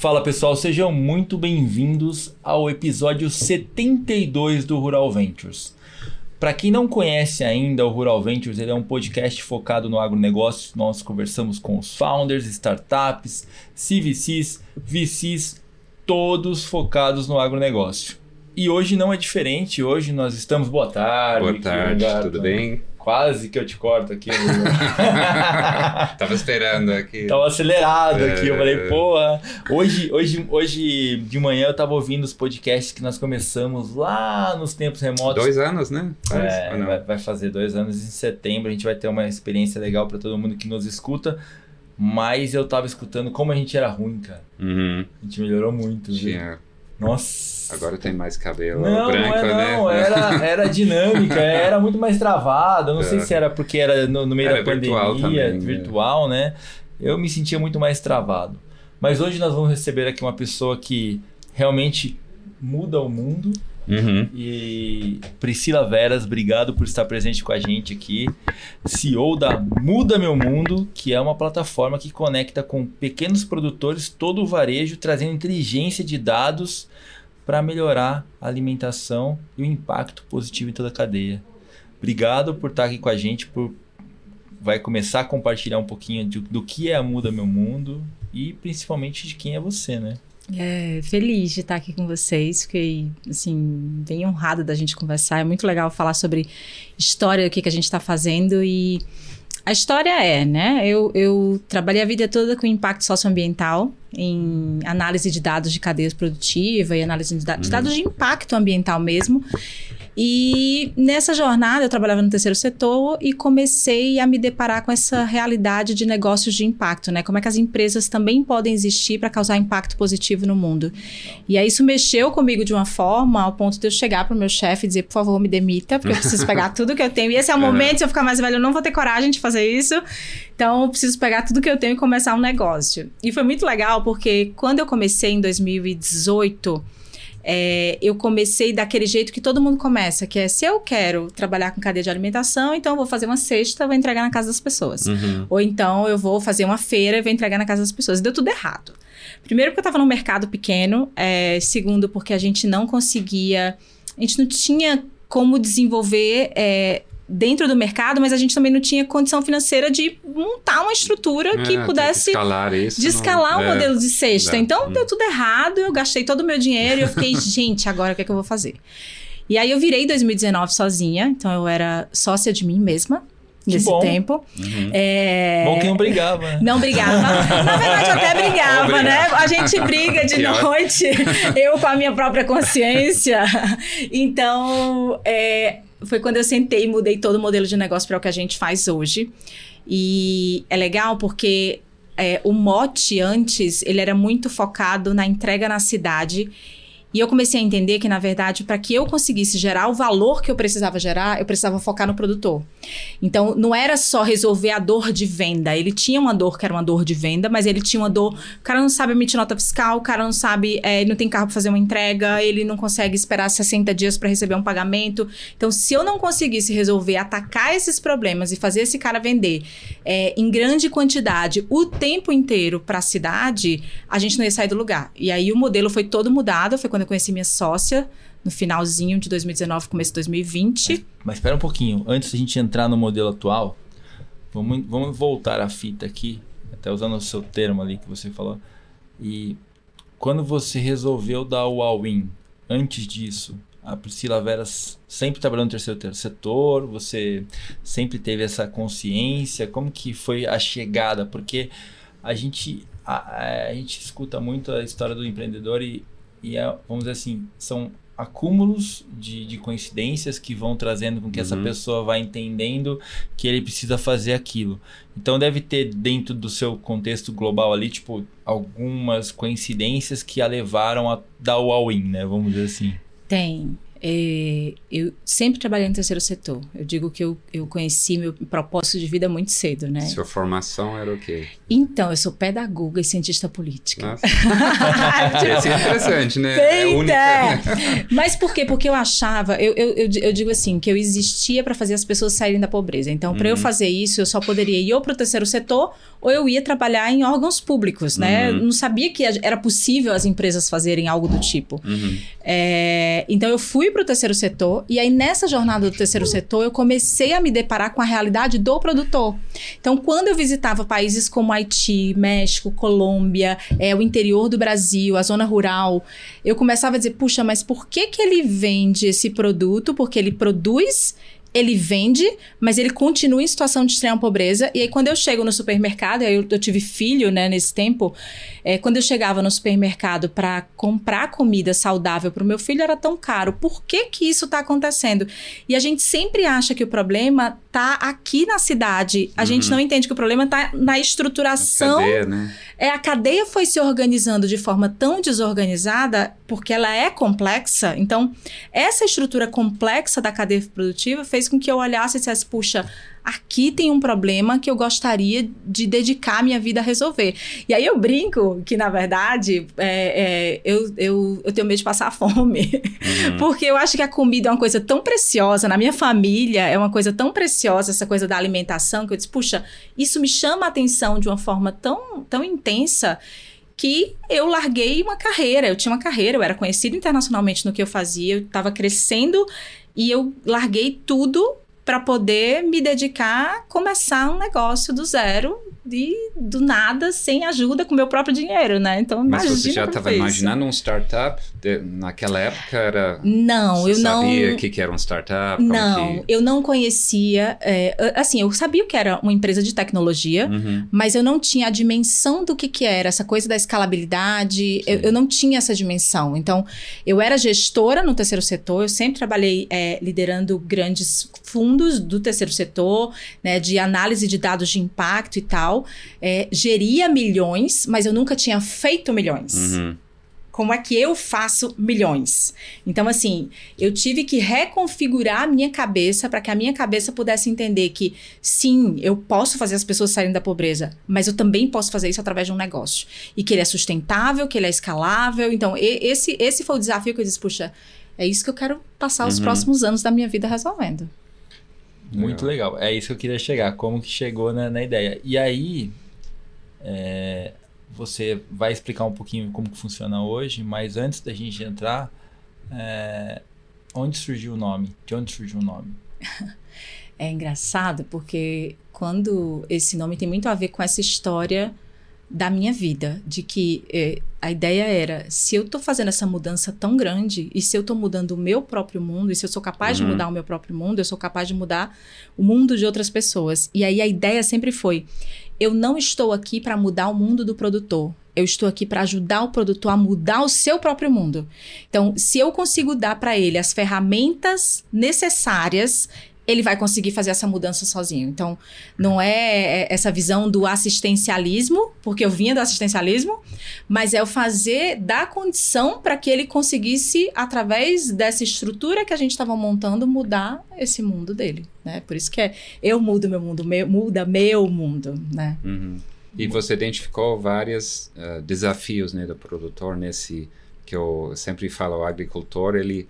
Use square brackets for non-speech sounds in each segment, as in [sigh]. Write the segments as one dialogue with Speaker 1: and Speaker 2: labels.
Speaker 1: Fala pessoal, sejam muito bem-vindos ao episódio 72 do Rural Ventures. Para quem não conhece ainda o Rural Ventures, ele é um podcast focado no agronegócio. Nós conversamos com os founders, startups, CVCs, VCs, todos focados no agronegócio. E hoje não é diferente. Hoje nós estamos. Boa tarde.
Speaker 2: Boa tarde, tudo bem?
Speaker 1: Quase que eu te corto aqui. [laughs]
Speaker 2: Tava esperando aqui.
Speaker 1: Tava acelerado aqui. Eu falei, é. porra. Hoje, hoje, hoje de manhã eu tava ouvindo os podcasts que nós começamos lá nos tempos remotos.
Speaker 2: Dois anos, né?
Speaker 1: Faz, é, vai, vai, fazer dois anos em setembro. A gente vai ter uma experiência legal para todo mundo que nos escuta. Mas eu tava escutando como a gente era ruim, cara.
Speaker 2: Uhum.
Speaker 1: A gente melhorou muito.
Speaker 2: Tinha.
Speaker 1: Viu? Nossa.
Speaker 2: Agora tem mais cabelo
Speaker 1: não,
Speaker 2: branco,
Speaker 1: não é,
Speaker 2: né?
Speaker 1: Não, era, [laughs] era dinâmica, era muito mais travada. Não é. sei se era porque era no, no meio
Speaker 2: era
Speaker 1: da
Speaker 2: virtual
Speaker 1: pandemia,
Speaker 2: também,
Speaker 1: virtual, né? Eu me sentia muito mais travado. Mas hoje nós vamos receber aqui uma pessoa que realmente muda o mundo
Speaker 2: Uhum.
Speaker 1: E Priscila Veras, obrigado por estar presente com a gente aqui. CEO da Muda Meu Mundo, que é uma plataforma que conecta com pequenos produtores todo o varejo, trazendo inteligência de dados para melhorar a alimentação e o impacto positivo em toda a cadeia. Obrigado por estar aqui com a gente, por vai começar a compartilhar um pouquinho de, do que é a Muda Meu Mundo e principalmente de quem é você, né?
Speaker 3: É, feliz de estar aqui com vocês, fiquei, assim, bem honrada da gente conversar. É muito legal falar sobre história, o que, que a gente está fazendo e a história é, né? Eu, eu trabalhei a vida toda com impacto socioambiental, em análise de dados de cadeia produtiva e análise de, da de dados de impacto ambiental mesmo. E nessa jornada eu trabalhava no terceiro setor e comecei a me deparar com essa realidade de negócios de impacto, né? Como é que as empresas também podem existir para causar impacto positivo no mundo. E aí isso mexeu comigo de uma forma ao ponto de eu chegar para o meu chefe e dizer, por favor, me demita, porque eu preciso pegar [laughs] tudo que eu tenho. E esse é o momento, se eu ficar mais velho, eu não vou ter coragem de fazer isso. Então eu preciso pegar tudo que eu tenho e começar um negócio. E foi muito legal porque quando eu comecei em 2018, é, eu comecei daquele jeito que todo mundo começa, que é se eu quero trabalhar com cadeia de alimentação, então eu vou fazer uma cesta, vou entregar na casa das pessoas.
Speaker 2: Uhum.
Speaker 3: Ou então eu vou fazer uma feira e vou entregar na casa das pessoas. Deu tudo errado. Primeiro porque eu estava num mercado pequeno, é, segundo porque a gente não conseguia, a gente não tinha como desenvolver é, dentro do mercado, mas a gente também não tinha condição financeira de montar uma estrutura é, que pudesse
Speaker 2: de escalar, isso,
Speaker 3: de escalar o
Speaker 2: é,
Speaker 3: modelo de cesta.
Speaker 2: é,
Speaker 3: então
Speaker 2: hum.
Speaker 3: deu tudo errado, eu gastei todo o meu dinheiro e eu fiquei, [laughs] gente, agora o que é que eu vou fazer? E aí eu virei em 2019 sozinha, então eu era sócia de mim mesma. Nesse
Speaker 1: bom.
Speaker 3: tempo.
Speaker 2: Uhum.
Speaker 3: É...
Speaker 1: Bom que não brigava. né?
Speaker 3: Não brigava. Na verdade, até brigava, né? A gente briga de
Speaker 2: Que
Speaker 3: noite, eu com a minha própria consciência. [laughs] Então, é, foi quando eu sentei e mudei todo o modelo de negócio para o que a gente faz hoje. E é legal porque é, o mote antes, ele era muito focado na entrega na cidade. E eu comecei a entender que, na verdade, para que eu conseguisse gerar o valor que eu precisava gerar, eu precisava focar no produtor. Então, não era só resolver a dor de venda. Ele tinha uma dor que era uma dor de venda, mas ele tinha uma dor. O cara não sabe emitir nota fiscal, o cara não sabe, é, ele não tem carro para fazer uma entrega, ele não consegue esperar 60 dias para receber um pagamento. Então, se eu não conseguisse resolver, atacar esses problemas e fazer esse cara vender é, em grande quantidade o tempo inteiro para a cidade, a gente não ia sair do lugar. E aí o modelo foi todo mudado. Foi quando eu conheci minha sócia, no finalzinho de 2019, começo de 2020.
Speaker 1: Mas espera um pouquinho, antes da gente entrar no modelo atual, vamos, vamos voltar a fita aqui, até usando o seu termo ali que você falou. E quando você resolveu dar o all-in, antes disso, a Priscila Veras sempre trabalhou no terceiro setor, você sempre teve essa consciência, como que foi a chegada? Porque a gente, a, a gente escuta muito a história do empreendedor e, e é, vamos dizer assim, são acúmulos de, de coincidências que vão trazendo com que essa
Speaker 2: Uhum.
Speaker 1: pessoa vá entendendo que ele precisa fazer aquilo. Então deve ter dentro do seu contexto global ali, tipo, algumas coincidências que a levaram a dar o all-in, né? Vamos dizer assim.
Speaker 3: Tem. É, eu sempre trabalhei no terceiro setor. Eu digo que eu, eu conheci meu propósito de vida muito cedo, né?
Speaker 2: Sua formação era o quê?
Speaker 3: Então, eu sou pedagoga e cientista política.
Speaker 2: Nossa. [laughs] Esse é interessante, né? É
Speaker 3: Eita!
Speaker 2: única, né? [laughs]
Speaker 3: Mas por quê? Porque eu achava, eu, eu, eu, eu digo assim, que eu existia para fazer as pessoas saírem da pobreza. Então, para eu
Speaker 2: Uhum.
Speaker 3: fazer isso, eu só poderia ir ou para o terceiro setor ou eu ia trabalhar em órgãos públicos, né?
Speaker 2: Uhum.
Speaker 3: Não sabia que era possível as empresas fazerem algo do tipo.
Speaker 2: Uhum.
Speaker 3: É, então eu fui para o terceiro setor e aí nessa jornada do terceiro setor eu comecei a me deparar com a realidade do produtor. Então quando eu visitava países como Haiti, México, Colômbia, é, o interior do Brasil, a zona rural, eu começava a dizer, puxa, mas por que que ele vende esse produto? Porque ele produz ele vende, mas ele continua em situação de extrema pobreza. E aí, quando eu chego no supermercado, eu, eu tive filho, né, nesse tempo, é, quando eu chegava no supermercado para comprar comida saudável para o meu filho, era tão caro. Por que que isso está acontecendo? E a gente sempre acha que o problema tá aqui na cidade. A uhum. gente não entende que o problema está na estruturação. A
Speaker 2: cadeia, né?
Speaker 3: É, a cadeia foi se organizando de forma tão desorganizada porque ela é complexa. Então, essa estrutura complexa da cadeia produtiva fez com que eu olhasse e dissesse, puxa, aqui tem um problema que eu gostaria de dedicar minha vida a resolver. E aí eu brinco que, na verdade, é, é, eu, eu, eu tenho medo de passar [laughs] fome. Uhum. Porque eu acho que a comida é uma coisa tão preciosa, na minha família é uma coisa tão preciosa, essa coisa da alimentação, que eu disse, puxa, isso me chama a atenção de uma forma tão, tão intensa que eu larguei uma carreira. Eu tinha uma carreira, eu era conhecida internacionalmente no que eu fazia, eu estava crescendo e eu larguei tudo para poder me dedicar começar um negócio do zero e do nada, sem ajuda, com meu próprio dinheiro, né? Então,
Speaker 2: Mas você já estava imaginando um startup? De, naquela época era...
Speaker 3: Não, eu não...
Speaker 2: sabia o que, que era um startup?
Speaker 3: Não,
Speaker 2: que...
Speaker 3: eu não conhecia... É, assim, eu sabia que era uma empresa de tecnologia,
Speaker 2: uhum.
Speaker 3: mas eu não tinha a dimensão do que, que era, essa coisa da escalabilidade, eu, eu, não tinha essa dimensão. Então, eu era gestora no terceiro setor, eu sempre trabalhei é, liderando grandes fundos do terceiro setor, né, de análise de dados de impacto e tal, é, geria milhões, mas eu nunca tinha feito milhões.
Speaker 2: Uhum.
Speaker 3: Como é que eu faço milhões? Então, assim, eu tive que reconfigurar a minha cabeça para que a minha cabeça pudesse entender que, sim, eu posso fazer as pessoas saírem da pobreza, mas eu também posso fazer isso através de um negócio. E que ele é sustentável, que ele é escalável. Então, esse, esse foi o desafio que eu disse, puxa, é isso que eu quero passar os uhum. próximos anos da minha vida resolvendo.
Speaker 1: Muito legal. É isso que eu queria chegar. Como que chegou na, na ideia. E aí, é, você vai explicar um pouquinho como que funciona hoje, mas antes da gente entrar, é, onde surgiu o nome? De onde surgiu o nome? [laughs]
Speaker 3: É engraçado porque quando esse nome tem muito a ver com essa história da minha vida, de que eh, a ideia era, se eu estou fazendo essa mudança tão grande, e se eu estou mudando o meu próprio mundo, e se eu sou capaz uhum. de mudar o meu próprio mundo, eu sou capaz de mudar o mundo de outras pessoas. E aí a ideia sempre foi, eu não estou aqui para mudar o mundo do produtor. Eu estou aqui para ajudar o produtor a mudar o seu próprio mundo. Então, se eu consigo dar para ele as ferramentas necessárias ele vai conseguir fazer essa mudança sozinho. Então, não é, é essa visão do assistencialismo, porque eu vinha do assistencialismo, mas é o fazer da condição para que ele conseguisse, através dessa estrutura que a gente estava montando, mudar esse mundo dele. Né? Por isso que é eu mudo meu mundo, meu, muda meu mundo. Né?
Speaker 2: Uhum. E você identificou vários uh, desafios né, do produtor nesse que eu sempre falo, o agricultor, ele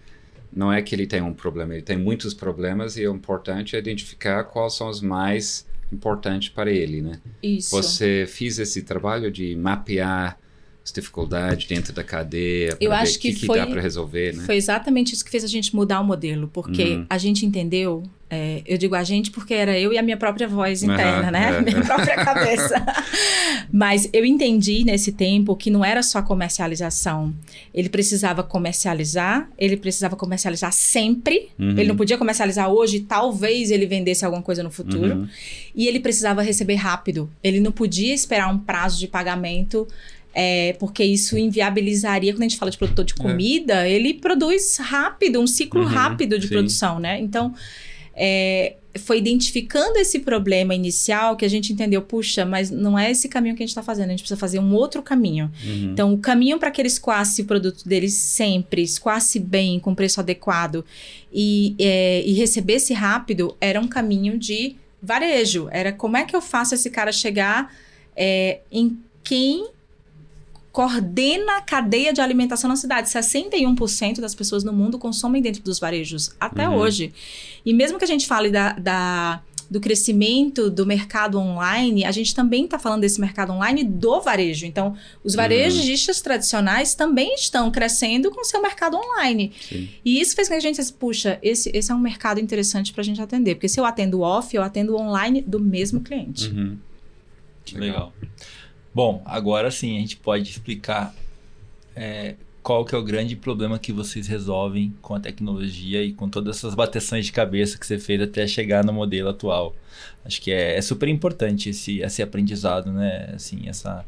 Speaker 2: não é que ele tem um problema, ele tem muitos problemas e o importante é identificar quais são os mais importantes para ele, né?
Speaker 3: Isso.
Speaker 2: Você fez esse trabalho de mapear as dificuldades dentro da cadeia,
Speaker 3: eu acho que,
Speaker 2: que,
Speaker 3: foi,
Speaker 2: que dá para resolver, né?
Speaker 3: Foi exatamente isso que fez a gente mudar o modelo, porque uhum. a gente entendeu, é, eu digo a gente porque era eu e a minha própria voz interna, uhum, né? É. [laughs] Minha própria cabeça. [laughs] Mas eu entendi nesse tempo que não era só comercialização. Ele precisava comercializar, ele precisava comercializar sempre. Uhum. Ele não podia comercializar hoje, talvez ele vendesse alguma coisa no futuro.
Speaker 2: Uhum.
Speaker 3: E ele precisava receber rápido. Ele não podia esperar um prazo de pagamento é, porque isso inviabilizaria, quando a gente fala de produtor de é. comida, é. ele produz rápido, um ciclo uhum, rápido de sim. produção, né? Então, é, foi identificando esse problema inicial que a gente entendeu, puxa, mas não é esse caminho que a gente está fazendo, a gente precisa fazer um outro caminho.
Speaker 2: Uhum.
Speaker 3: Então, o caminho para que ele escoasse o produto deles sempre, escoasse bem, com preço adequado e, é, e recebesse rápido, era um caminho de varejo. Era como é que eu faço esse cara chegar é, em quem coordena a cadeia de alimentação na cidade. 61% das pessoas no mundo consomem dentro dos varejos, até uhum. hoje. E mesmo que a gente fale da, da do crescimento do mercado online, a gente também está falando desse mercado online do varejo. Então, os varejistas uhum. tradicionais também estão crescendo com seu mercado online. Sim. E isso fez com que a gente disse, puxa, esse, esse é um mercado interessante para a gente atender. Porque se eu atendo off, eu atendo online do mesmo cliente.
Speaker 1: Uhum. Legal. Bom, agora sim a gente pode explicar é, qual que é o grande problema que vocês resolvem com a tecnologia e com todas essas bateções de cabeça que você fez até chegar no modelo atual. Acho que é, é super importante esse, esse aprendizado, né? Assim, essa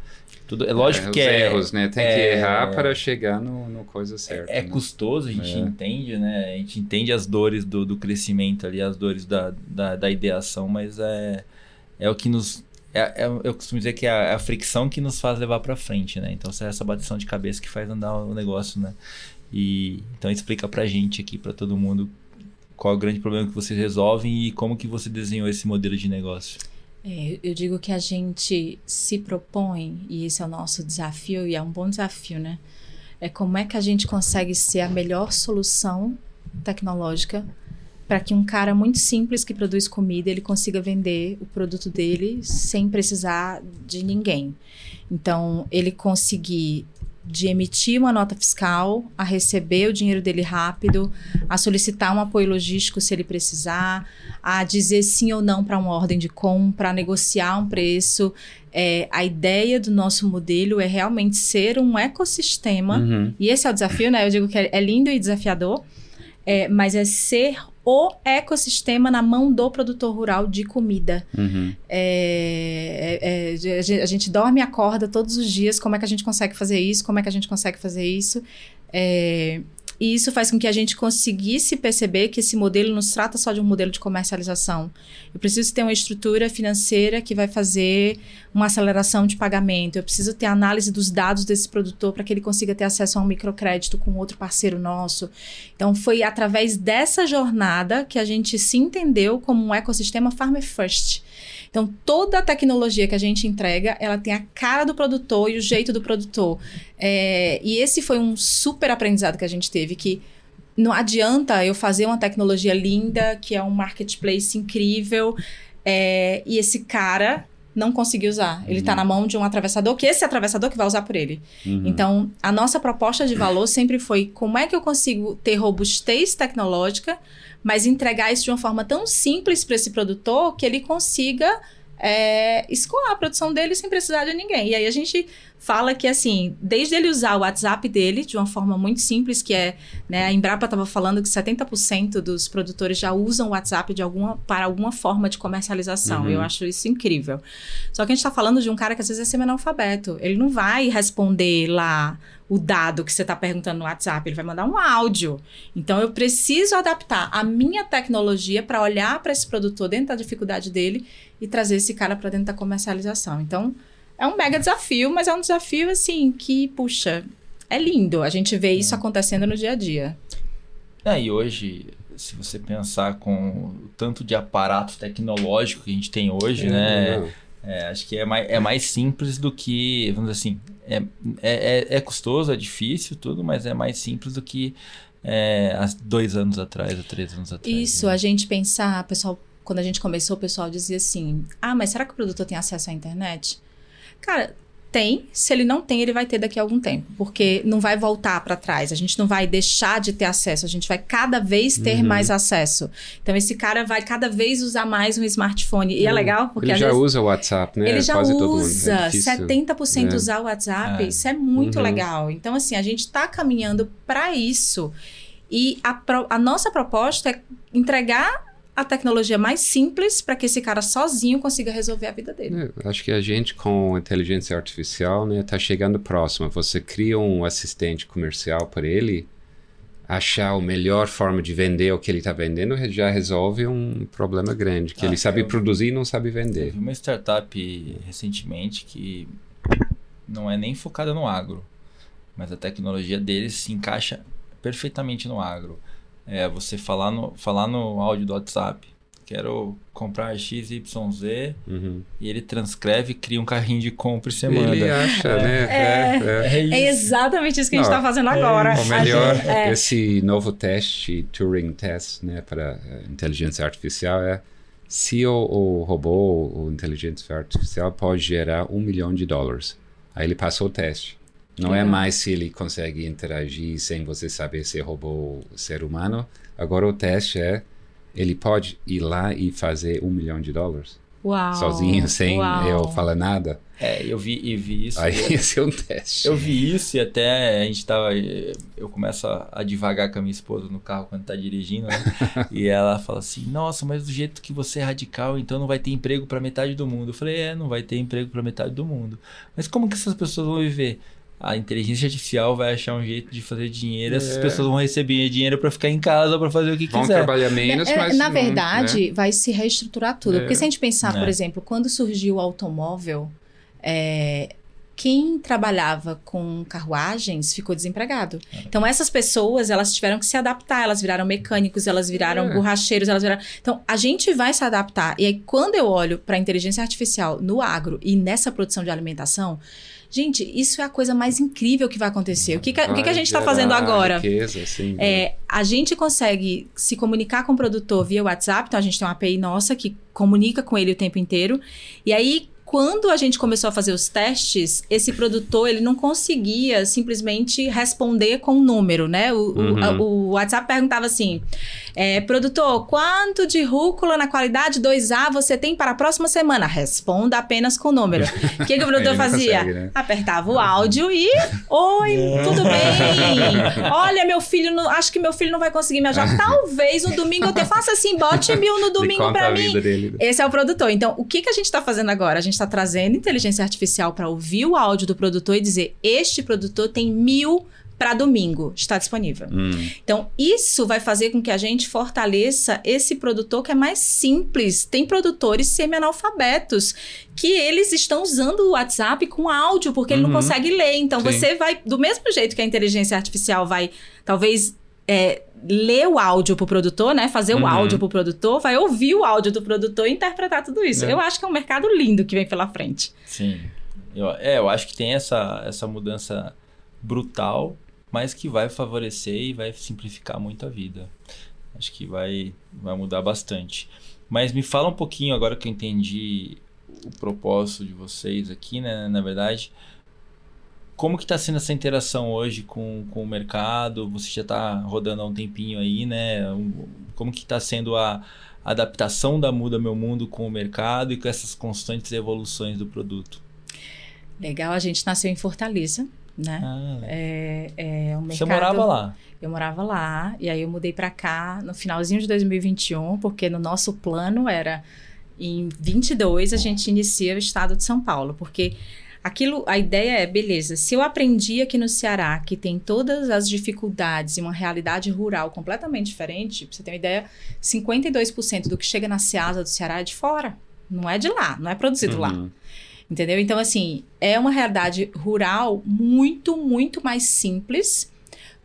Speaker 1: tudo, é lógico
Speaker 2: é,
Speaker 1: que é.
Speaker 2: erros, né? Tem é, que errar para chegar no, no coisa certa.
Speaker 1: É, é
Speaker 2: né?
Speaker 1: custoso, a gente é. entende, né? A gente entende as dores do, do crescimento ali, as dores da, da, da ideação, mas é, é o que nos é, é, eu costumo dizer que é a, é a, fricção que nos faz levar para frente, né? Então, é essa batição de cabeça que faz andar o negócio, né? E então explica pra gente aqui, para todo mundo, qual é o grande problema que vocês resolvem e como que você desenhou esse modelo de negócio.
Speaker 3: É, eu digo que a gente se propõe, e esse é o nosso desafio, e é um bom desafio, né? É como é que a gente consegue ser a melhor solução tecnológica para que um cara muito simples que produz comida ele consiga vender o produto dele sem precisar de ninguém. Então, ele conseguir de emitir uma nota fiscal, a receber o dinheiro dele rápido, a solicitar um apoio logístico se ele precisar, a dizer sim ou não para uma ordem de compra, a negociar um preço. É, a ideia do nosso modelo é realmente ser um ecossistema, uhum. e esse é o desafio, né? Eu digo que é, é lindo e desafiador, é, mas é ser o ecossistema na mão do produtor rural de comida. Uhum. É, é, é, a gente dorme e acorda todos os dias. Como é que a gente consegue fazer isso? Como é que a gente consegue fazer isso? E isso faz com que a gente conseguisse perceber que esse modelo não se trata só de um modelo de comercialização. Eu preciso ter uma estrutura financeira que vai fazer uma aceleração de pagamento. Eu preciso ter análise dos dados desse produtor para que ele consiga ter acesso a um microcrédito com outro parceiro nosso. Então, foi através dessa jornada que a gente se entendeu como um ecossistema Farmer First. Então, toda a tecnologia que a gente entrega, ela tem a cara do produtor e o jeito do produtor. É, e esse foi um super aprendizado que a gente teve, que não adianta eu fazer uma tecnologia linda, que é um marketplace incrível, é, e esse cara não conseguir usar. Ele está uhum. na mão de um atravessador, que esse atravessador que vai usar por ele. Uhum. Então, a nossa proposta de valor sempre foi como é que eu consigo ter robustez tecnológica mas entregar isso de uma forma tão simples para esse produtor que ele consiga é, escoar a produção dele sem precisar de ninguém. E aí a gente fala que, assim, desde ele usar o WhatsApp dele de uma forma muito simples, que é, né, a Embrapa estava falando que 70% dos produtores já usam o WhatsApp de alguma, para alguma forma de comercialização. Uhum. Eu acho isso incrível. Só que a gente está falando de um cara que às vezes é semi-analfabeto. Ele não vai responder lá o dado que você está perguntando no WhatsApp, ele vai mandar um áudio. Então eu preciso adaptar a minha tecnologia para olhar para esse produtor dentro da dificuldade dele e trazer esse cara para dentro da comercialização. Então é um mega desafio, mas é um desafio assim que, puxa, é lindo. A gente vê isso é. acontecendo no dia a dia.
Speaker 1: É, e hoje, se você pensar com o tanto de aparato tecnológico que a gente tem hoje, é, né? É, acho que é mais, é mais simples do que, vamos dizer assim, é, é, é, é custoso, é difícil, tudo, mas é mais simples do que é, há dois anos atrás, há três anos atrás.
Speaker 3: Isso, né? a gente pensar, pessoal, quando a gente começou, o pessoal dizia assim: ah, mas será que o produtor tem acesso à internet? Cara, tem, se ele não tem, ele vai ter daqui a algum tempo, porque não vai voltar para trás, a gente não vai deixar de ter acesso, a gente vai cada vez ter uhum. mais acesso. Então esse cara vai cada vez usar mais um smartphone. E é, é legal porque
Speaker 2: ele já vezes, usa o WhatsApp, né?
Speaker 3: Ele já Quase usa, é 70% é. usar o WhatsApp, é. isso é muito uhum. legal. Então assim, a gente está caminhando para isso. E a, a nossa proposta é entregar a tecnologia mais simples para que esse cara sozinho consiga resolver a vida dele.
Speaker 2: É, acho que a gente com inteligência artificial né está chegando próximo. Você cria um assistente comercial para ele achar a melhor forma de vender o que ele está vendendo já resolve um problema grande que ah, ele sabe produzir e não sabe vender.
Speaker 1: Teve uma startup recentemente que não é nem focada no agro, mas a tecnologia deles se encaixa perfeitamente no agro é você falar no, falar no áudio do WhatsApp. Quero comprar XYZ uhum. e ele transcreve e cria um carrinho de compra e você manda.
Speaker 2: Ele acha, é. né?
Speaker 3: É, é, é, é, exatamente isso que Não, a gente está fazendo agora.
Speaker 2: O melhor, gente, esse novo teste, Turing Test, né, para inteligência artificial é Se o, o robô, o inteligência artificial, pode gerar um milhão de dólares, aí ele passou o teste. Não é mais se ele consegue interagir sem você saber se é robô ou ser humano. Agora o teste é ele pode ir lá e fazer um milhão de dólares
Speaker 3: Uau.
Speaker 2: sozinho, sem
Speaker 3: Uau.
Speaker 2: eu falar nada.
Speaker 1: É, eu vi, e vi isso.
Speaker 2: Aí [laughs] esse é um teste.
Speaker 1: Eu vi isso e até a gente tava. Eu começo a, a devagar com a minha esposa no carro quando tá dirigindo, né? [laughs] e ela fala assim: Nossa, mas do jeito que você é radical, então não vai ter emprego para metade do mundo. Eu falei: É, não vai ter emprego para metade do mundo. Mas como que essas pessoas vão viver? A inteligência artificial vai achar um jeito de fazer dinheiro. Essas
Speaker 2: É.
Speaker 1: pessoas vão receber dinheiro para ficar em casa para fazer o que
Speaker 2: Vão
Speaker 1: quiser.
Speaker 2: trabalhar menos,
Speaker 3: É,
Speaker 2: mas.
Speaker 3: na
Speaker 2: não,
Speaker 3: verdade,
Speaker 2: né?
Speaker 3: vai se reestruturar tudo.
Speaker 2: É.
Speaker 3: Porque se a gente pensar, por
Speaker 1: É.
Speaker 3: exemplo, quando surgiu o automóvel, é, quem trabalhava com carruagens ficou desempregado.
Speaker 2: É.
Speaker 3: Então, essas pessoas, elas tiveram que se adaptar. Elas viraram mecânicos, elas viraram
Speaker 2: É.
Speaker 3: borracheiros, elas viraram... Então, a gente vai se adaptar. E aí, quando eu olho para a inteligência artificial no agro e nessa produção de alimentação... Gente, isso é a coisa mais incrível que vai acontecer. O que, que, a- o que a gente está fazendo agora?
Speaker 2: Riqueza, sim,
Speaker 3: É, a gente consegue se comunicar com o produtor via WhatsApp, então a gente tem uma API nossa que comunica com ele o tempo inteiro. E aí, quando a gente começou a fazer os testes, esse produtor ele não conseguia simplesmente responder com um número, né? O, o-
Speaker 2: Uhum.
Speaker 3: a- o WhatsApp perguntava assim: é, produtor, quanto de rúcula na qualidade 2A você tem para a próxima semana? Responda apenas com número. [laughs] O que, que o produtor fazia?
Speaker 2: consegue, né?
Speaker 3: Apertava o áudio e. Oi, tudo bem? [laughs] Olha, meu filho, não- acho que meu filho não vai conseguir me ajudar. Talvez no domingo eu te faça assim, bote mil no domingo
Speaker 2: conta
Speaker 3: pra
Speaker 2: a
Speaker 3: mim.
Speaker 2: dele.
Speaker 3: Esse é o produtor. Então, o que, que a gente está fazendo agora? A gente está trazendo inteligência artificial para ouvir o áudio do produtor e dizer: este produtor tem mil para domingo, está disponível.
Speaker 2: Hum,
Speaker 3: Então, isso vai fazer com que a gente fortaleça esse produtor que é mais simples. Tem produtores semi-analfabetos que eles estão usando o WhatsApp com áudio porque ele não
Speaker 2: Uhum.
Speaker 3: consegue ler. Então,
Speaker 2: Sim.
Speaker 3: você vai, do mesmo jeito que a inteligência artificial vai, talvez. é, ler o áudio pro produtor, né? Fazer
Speaker 2: Uhum.
Speaker 3: o áudio pro produtor, vai ouvir o áudio do produtor e interpretar tudo isso.
Speaker 2: É.
Speaker 3: Eu acho que é um mercado lindo que vem pela frente.
Speaker 1: Sim. Eu, é, eu acho que tem essa, essa mudança brutal, mas que vai favorecer e vai simplificar muito a vida. Acho que vai, vai mudar bastante. Mas me fala um pouquinho, agora que eu entendi o propósito de vocês aqui, né? Na verdade, como que está sendo essa interação hoje com, com o mercado? Você já está rodando há um tempinho aí, né? Como que está sendo a adaptação da Muda Meu Mundo com o mercado e com essas constantes evoluções do produto?
Speaker 3: Legal, a gente nasceu em Fortaleza, né?
Speaker 1: Ah,
Speaker 3: É, é um mercado...
Speaker 1: Você morava lá?
Speaker 3: Eu morava lá, e aí eu mudei pra cá no finalzinho de 2021, porque no nosso plano era em 22 a gente inicia o estado de São Paulo, porque aquilo, a ideia é, beleza, se eu aprendi aqui no Ceará que tem todas as dificuldades e uma realidade rural completamente diferente, pra você ter uma ideia, 52% do que chega na Ceasa do Ceará é de fora, não é de lá, não é produzido lá. Entendeu? Então, assim, é uma realidade rural muito, muito mais simples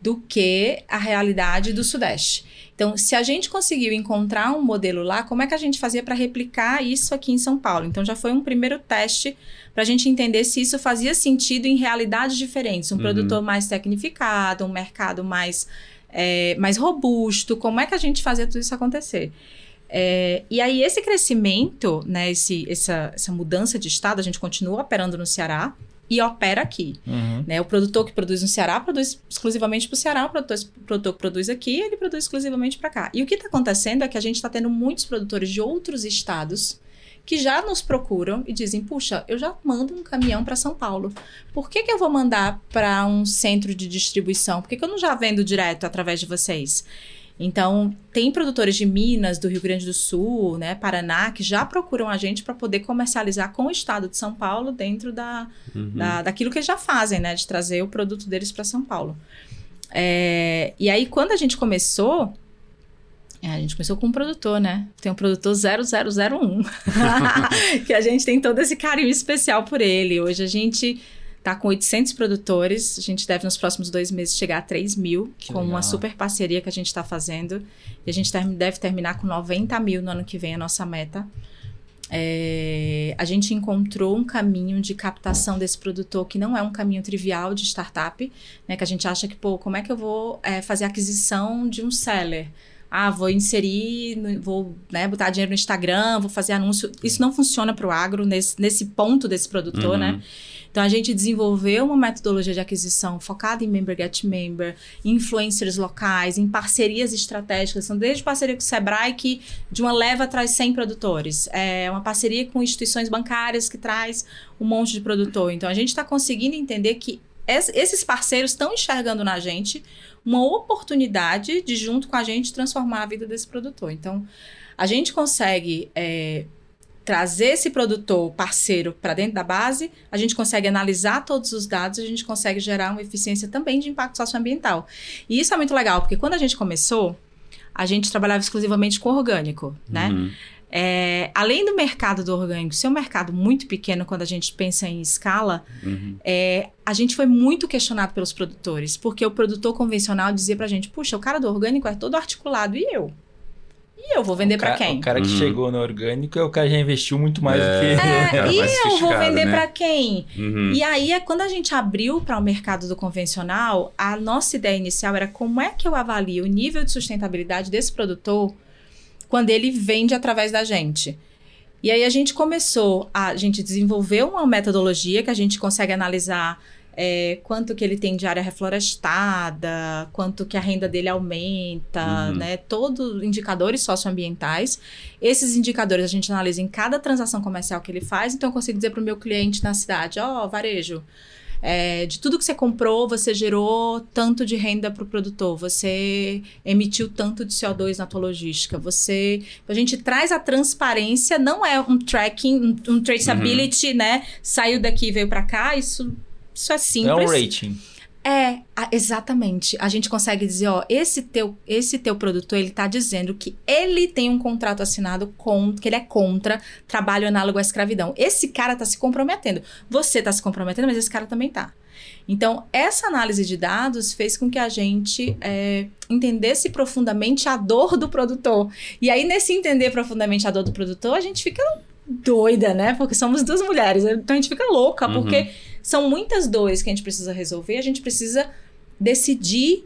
Speaker 3: do que a realidade do Sudeste. Então, se a gente conseguiu encontrar um modelo lá, como é que a gente fazia para replicar isso aqui em São Paulo? Então, já foi um primeiro teste para a gente entender se isso fazia sentido em realidades diferentes. Um
Speaker 2: Uhum.
Speaker 3: produtor mais tecnificado, um mercado mais, é, mais robusto. Como é que a gente fazia tudo isso acontecer? É, e aí, esse crescimento, né, esse, essa, essa mudança de estado, a gente continua operando no Ceará e opera aqui.
Speaker 1: Uhum.
Speaker 3: Né? O produtor que produz no Ceará produz exclusivamente para o Ceará, o produtor, produtor que produz aqui, ele produz exclusivamente para cá. E o que está acontecendo é que a gente está tendo muitos produtores de outros estados que já nos procuram e dizem: puxa, eu já mando um caminhão para São Paulo. Por que, que eu vou mandar para um centro de distribuição? Por que, que eu não já vendo direto através de vocês? Então, tem produtores de Minas, do Rio Grande do Sul, né, Paraná, que já procuram a gente para poder comercializar com o estado de São Paulo dentro da,
Speaker 2: Uhum.
Speaker 3: da- daquilo que eles já fazem, né? De trazer o produto deles para São Paulo. É, e aí, quando a gente começou, é, a gente começou com um produtor, né? Tem um produtor 0001, [laughs] que a gente tem todo esse carinho especial por ele. Hoje a gente tá com 800 produtores, a gente deve nos próximos dois meses chegar a 3 mil,
Speaker 1: Que
Speaker 3: com uma
Speaker 1: legal.
Speaker 3: super parceria que a gente está fazendo. E a gente deve terminar com 90 mil no ano que vem, a nossa meta. É, a gente encontrou um caminho de captação desse produtor que não é um caminho trivial de startup, né? Que a gente acha que, pô, como é que eu vou é, fazer aquisição de um seller? ah, vou inserir, vou né, botar dinheiro no Instagram, vou fazer anúncio. Isso não funciona para o agro nesse, nesse ponto desse produtor,
Speaker 2: Uhum.
Speaker 3: né? Então a gente desenvolveu uma metodologia de aquisição focada em member get member, influencers locais, em parcerias estratégicas, são desde parceria com o Sebrae que de uma leva traz 100 produtores, é uma parceria com instituições bancárias que traz um monte de produtor. Então a gente está conseguindo entender que es- esses parceiros estão enxergando na gente uma oportunidade de junto com a gente transformar a vida desse produtor. Então a gente consegue é, trazer esse produtor parceiro para dentro da base, a gente consegue analisar todos os dados, a gente consegue gerar uma eficiência também de impacto socioambiental. E isso é muito legal, porque quando a gente começou, a gente trabalhava exclusivamente com orgânico, né?
Speaker 2: Uhum.
Speaker 3: É, além do mercado do orgânico ser um mercado muito pequeno quando a gente pensa em escala,
Speaker 2: Uhum.
Speaker 3: é, a gente foi muito questionado pelos produtores, porque o produtor convencional dizia pra gente, puxa, o cara do orgânico é todo articulado, e eu? E eu vou vender
Speaker 1: ca-
Speaker 3: quem?
Speaker 1: O cara que
Speaker 2: Uhum.
Speaker 1: chegou no orgânico é o cara que já investiu muito mais
Speaker 2: É.
Speaker 1: do que.
Speaker 3: É, e eu vou vender
Speaker 2: né?
Speaker 3: pra quem?
Speaker 2: Uhum.
Speaker 3: E aí, é quando a gente abriu para o mercado do convencional, a nossa ideia inicial era como é que eu avalio o nível de sustentabilidade desse produtor quando ele vende através da gente. E aí a gente começou, a, a gente desenvolveu uma metodologia que a gente consegue analisar é, quanto que ele tem de área reflorestada, quanto que a renda dele aumenta,
Speaker 2: Uhum.
Speaker 3: né? Todos indicadores socioambientais. Esses indicadores a gente analisa em cada transação comercial que ele faz, então eu consigo dizer para o meu cliente na cidade, ó, varejo, é, de tudo que você comprou, você gerou tanto de renda para o produtor, você emitiu tanto de CO2 na tua logística, você... A gente traz a transparência, não é um tracking, um, um traceability, né? Saiu daqui e veio para cá, isso, isso é simples.
Speaker 1: É um rating.
Speaker 3: É, exatamente. A gente consegue dizer, ó, esse teu, esse teu produtor, ele tá dizendo que ele tem um contrato assinado com, que ele é contra trabalho análogo à escravidão. Esse cara tá se comprometendo. Você tá se comprometendo, mas esse cara também tá. Então, essa análise de dados fez com que a gente é, entendesse profundamente a dor do produtor. E aí, nesse entender profundamente a dor do produtor, a gente fica doida, né? Porque somos duas mulheres. Então, a gente fica louca,
Speaker 2: Uhum.
Speaker 3: porque são muitas dores que a gente precisa resolver. A gente precisa decidir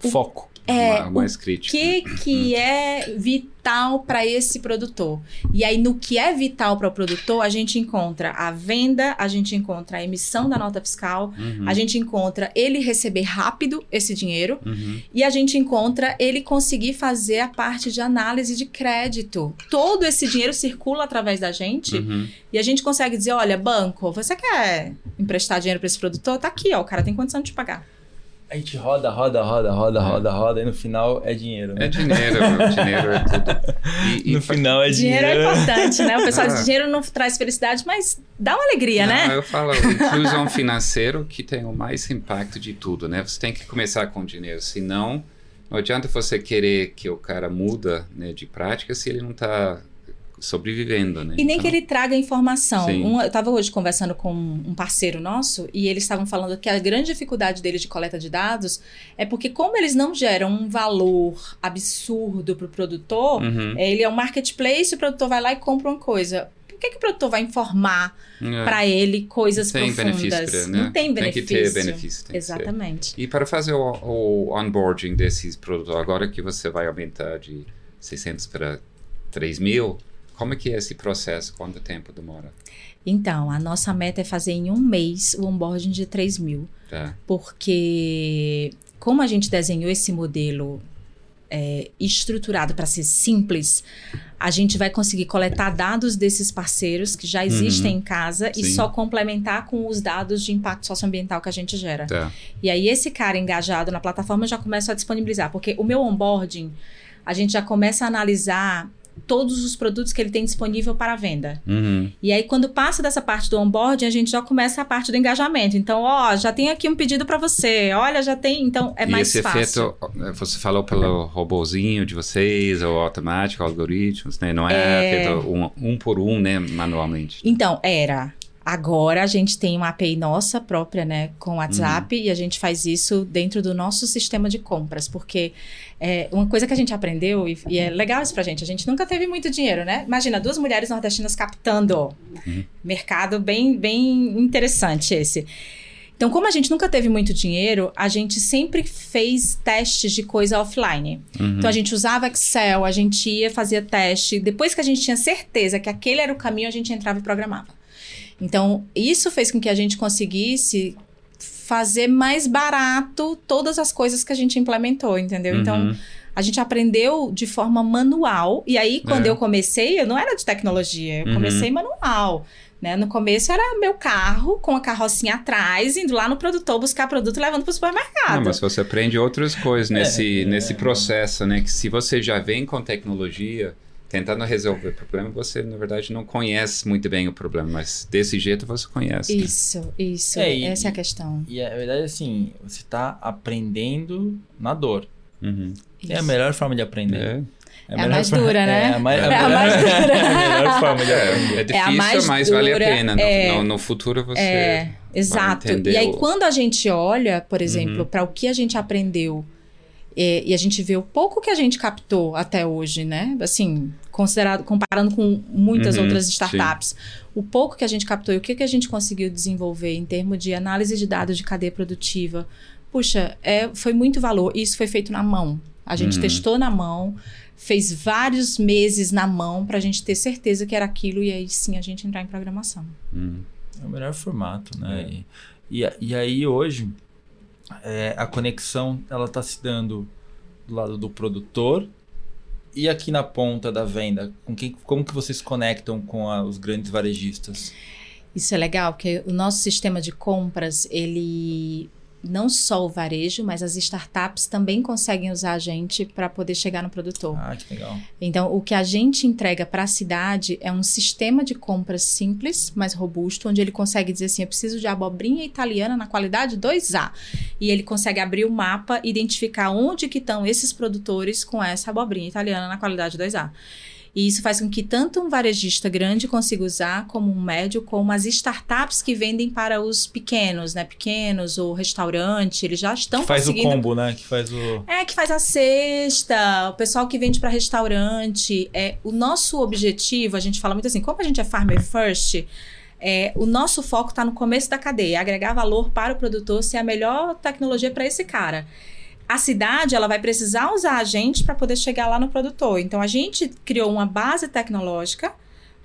Speaker 1: Foco.
Speaker 3: É,
Speaker 2: Ma- mais crítico.
Speaker 3: o que, que é vital para esse produtor. E aí, no que é vital para o produtor, a gente encontra a venda, a gente encontra a emissão da nota fiscal,
Speaker 2: Uhum.
Speaker 3: a gente encontra ele receber rápido esse dinheiro
Speaker 2: Uhum.
Speaker 3: e a gente encontra ele conseguir fazer a parte de análise de crédito. Todo esse dinheiro circula através da gente
Speaker 2: Uhum.
Speaker 3: e a gente consegue dizer, olha, banco, você quer emprestar dinheiro para esse produtor? Tá aqui, ó, o cara tem condição de te pagar.
Speaker 1: A gente roda, roda, roda, roda, roda, roda, e no final é dinheiro, né?
Speaker 2: É dinheiro, meu. dinheiro é tudo. E, e
Speaker 1: no final é
Speaker 3: Dinheiro
Speaker 1: dinheiro.
Speaker 3: é importante, né? O pessoal
Speaker 2: Ah.
Speaker 3: diz dinheiro não traz felicidade, mas dá uma alegria,
Speaker 2: Não,
Speaker 3: né?
Speaker 2: eu falo inclusão financeira que tem o mais impacto de tudo, né? Você tem que começar com dinheiro, senão não adianta você querer que o cara muda né, de prática se ele não está sobrevivendo, né?
Speaker 3: E nem
Speaker 2: Então,
Speaker 3: que ele traga informação. Um- eu estava hoje conversando com um parceiro nosso e eles estavam falando que a grande dificuldade deles de coleta de dados é porque, como eles não geram um valor absurdo para o produtor,
Speaker 2: Uhum.
Speaker 3: é, ele é um marketplace, o produtor vai lá e compra uma coisa. Por que, que o produtor vai informar
Speaker 2: É.
Speaker 3: para ele coisas
Speaker 2: tem
Speaker 3: profundas?
Speaker 2: benefício, né?
Speaker 3: Não tem benefício.
Speaker 2: Tem que ter benefício.
Speaker 3: Exatamente.
Speaker 2: E para fazer o, o onboarding desses produtos, agora que você vai aumentar de 600 para 3 mil, como é que é esse processo? Quanto tempo demora?
Speaker 3: Então, a nossa meta é fazer em um mês o onboarding de 3 mil.
Speaker 2: Tá.
Speaker 3: porque como a gente desenhou esse modelo é, estruturado para ser simples, a gente vai conseguir coletar dados desses parceiros que já existem em casa e
Speaker 2: Sim.
Speaker 3: só complementar com os dados de impacto socioambiental que a gente gera.
Speaker 2: Tá.
Speaker 3: E aí esse cara engajado na plataforma já começa a disponibilizar, porque o meu onboarding, a gente já começa a analisar todos os produtos que ele tem disponível para venda.
Speaker 2: Uhum.
Speaker 3: E aí, quando passa dessa parte do onboarding, a gente já começa a parte do engajamento. Então, ó, já tem aqui um pedido para você. Olha, já tem. Então, é
Speaker 2: e
Speaker 3: mais
Speaker 2: esse
Speaker 3: fácil.
Speaker 2: efeito, você falou pelo robozinho de vocês, ou automático, algoritmos, né? Não é,
Speaker 3: É.
Speaker 2: feito um, um por um, né? Manualmente.
Speaker 3: Então, era. Agora a gente tem uma API nossa própria, né, com o WhatsApp,
Speaker 2: Uhum.
Speaker 3: e a gente faz isso dentro do nosso sistema de compras, porque é uma coisa que a gente aprendeu, e, e é legal isso pra gente, a gente nunca teve muito dinheiro, né? Imagina, duas mulheres nordestinas captando.
Speaker 2: Uhum.
Speaker 3: Mercado bem, bem interessante esse. Então, como a gente nunca teve muito dinheiro, a gente sempre fez testes de coisa offline.
Speaker 2: Uhum.
Speaker 3: Então, a gente usava Excel, a gente ia, fazia teste. Depois que a gente tinha certeza que aquele era o caminho, a gente entrava e programava. Então, isso fez com que a gente conseguisse fazer mais barato todas as coisas que a gente implementou, entendeu? Então,
Speaker 2: Uhum.
Speaker 3: a gente aprendeu de forma manual. E aí, quando
Speaker 2: É.
Speaker 3: eu comecei, eu não era de tecnologia, eu
Speaker 2: Uhum.
Speaker 3: comecei manual. Né? No começo era meu carro com a carrocinha atrás, indo lá no produtor buscar produto e levando para o supermercado.
Speaker 2: Não, mas você aprende outras coisas nesse,
Speaker 1: É,
Speaker 2: nesse processo, né? Que se você já vem com tecnologia, tentando resolver o problema, você, na verdade, não conhece muito bem o problema, mas desse jeito você conhece. né?
Speaker 3: Isso, isso.
Speaker 1: É, e-
Speaker 3: essa é a questão.
Speaker 1: E a verdade é assim, você tá aprendendo na dor.
Speaker 2: Uhum.
Speaker 1: É a
Speaker 3: Isso.
Speaker 1: melhor forma de aprender.
Speaker 2: É.
Speaker 3: É a
Speaker 1: melhor
Speaker 3: mais
Speaker 1: forma-
Speaker 3: dura, né?
Speaker 1: É a mais,
Speaker 3: É a mais dura. [laughs]
Speaker 1: é a melhor forma de aprender.
Speaker 2: É, é difícil,
Speaker 3: mais
Speaker 2: mas vale a
Speaker 3: dura,
Speaker 2: pena. No,
Speaker 3: é.
Speaker 2: no, no futuro você.
Speaker 3: É, exato.
Speaker 2: entender
Speaker 3: E aí,
Speaker 2: o-
Speaker 3: quando a gente olha, por exemplo,
Speaker 2: Uhum.
Speaker 3: para o que a gente aprendeu é, e a gente vê o pouco que a gente captou até hoje, né? Assim, considerado, comparando com muitas
Speaker 2: Uhum,
Speaker 3: outras startups, o pouco que a gente captou e o que, que a gente conseguiu desenvolver em termos de análise de dados de cadeia produtiva, puxa, é, foi muito valor. Isso foi feito na mão. A gente
Speaker 2: Uhum.
Speaker 3: testou na mão, fez vários meses na mão para a gente ter certeza que era aquilo e aí sim a gente entrar em programação.
Speaker 2: Hum.
Speaker 1: É o melhor formato, né?
Speaker 2: É.
Speaker 1: E, e, e aí hoje é, a conexão ela tá se dando do lado do produtor e aqui na ponta da venda. Com quem, como que vocês conectam com a- os grandes varejistas?
Speaker 3: Isso é legal, porque o nosso sistema de compras, ele não só o varejo, mas as startups também conseguem usar a gente para poder chegar no produtor.
Speaker 1: Ah, que legal.
Speaker 3: Então, o que a gente entrega para a cidade é um sistema de compras simples, mas robusto, onde ele consegue dizer assim: eu preciso de abobrinha italiana na qualidade 2A. E ele consegue abrir o mapa, identificar onde que estão esses produtores com essa abobrinha italiana na qualidade 2A. E isso faz com que tanto um varejista grande consiga usar, como um médio, como as startups que vendem para os pequenos, né? Pequenos ou restaurante, eles já estão
Speaker 1: que faz o
Speaker 3: conseguindo
Speaker 1: combo, né? Que faz o.
Speaker 3: é, que faz a cesta, o pessoal que vende para restaurante. É, o nosso objetivo, a gente fala muito assim, como a gente é farmer first, é, o nosso foco está no começo da cadeia, agregar valor para o produtor, ser a melhor tecnologia para esse cara. A cidade, ela vai precisar usar a gente para poder chegar lá no produtor. Então, a gente criou uma base tecnológica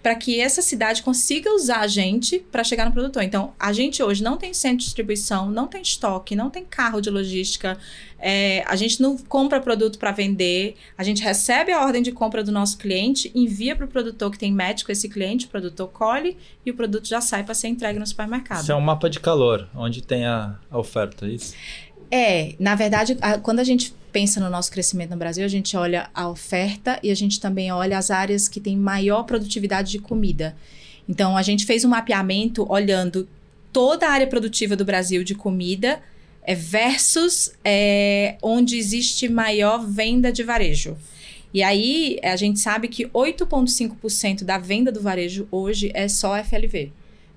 Speaker 3: para que essa cidade consiga usar a gente para chegar no produtor. Então, a gente hoje não tem centro de distribuição, não tem estoque, não tem carro de logística, é, a gente não compra produto para vender, a gente recebe a ordem de compra do nosso cliente, envia para o produtor que tem com esse cliente, o produtor colhe e o produto já sai para ser entregue no supermercado.
Speaker 1: Isso é um mapa de calor, onde tem a, a oferta, é isso?
Speaker 3: É, na verdade, a- quando a gente pensa no nosso crescimento no Brasil, a gente olha a oferta e a gente também olha as áreas que têm maior produtividade de comida. Então, a gente fez um mapeamento olhando toda a área produtiva do Brasil de comida é, versus é, onde existe maior venda de varejo. E aí, a gente sabe que 8,5% da venda do varejo hoje é só FLV.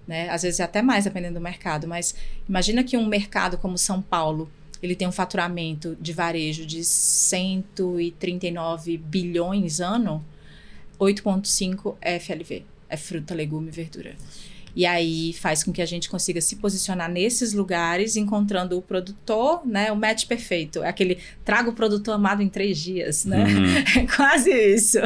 Speaker 3: Né? Às vezes é até mais, dependendo do mercado. Mas imagina que um mercado como São Paulo, ele tem um faturamento de varejo de 139 bilhões ano, 8,5 é FLV. É fruta, legume e verdura. E aí faz com que a gente consiga se posicionar nesses lugares, encontrando o produtor, né? O match perfeito. É aquele traga o produtor amado em três dias, né?
Speaker 2: Uhum. [laughs]
Speaker 3: É quase isso.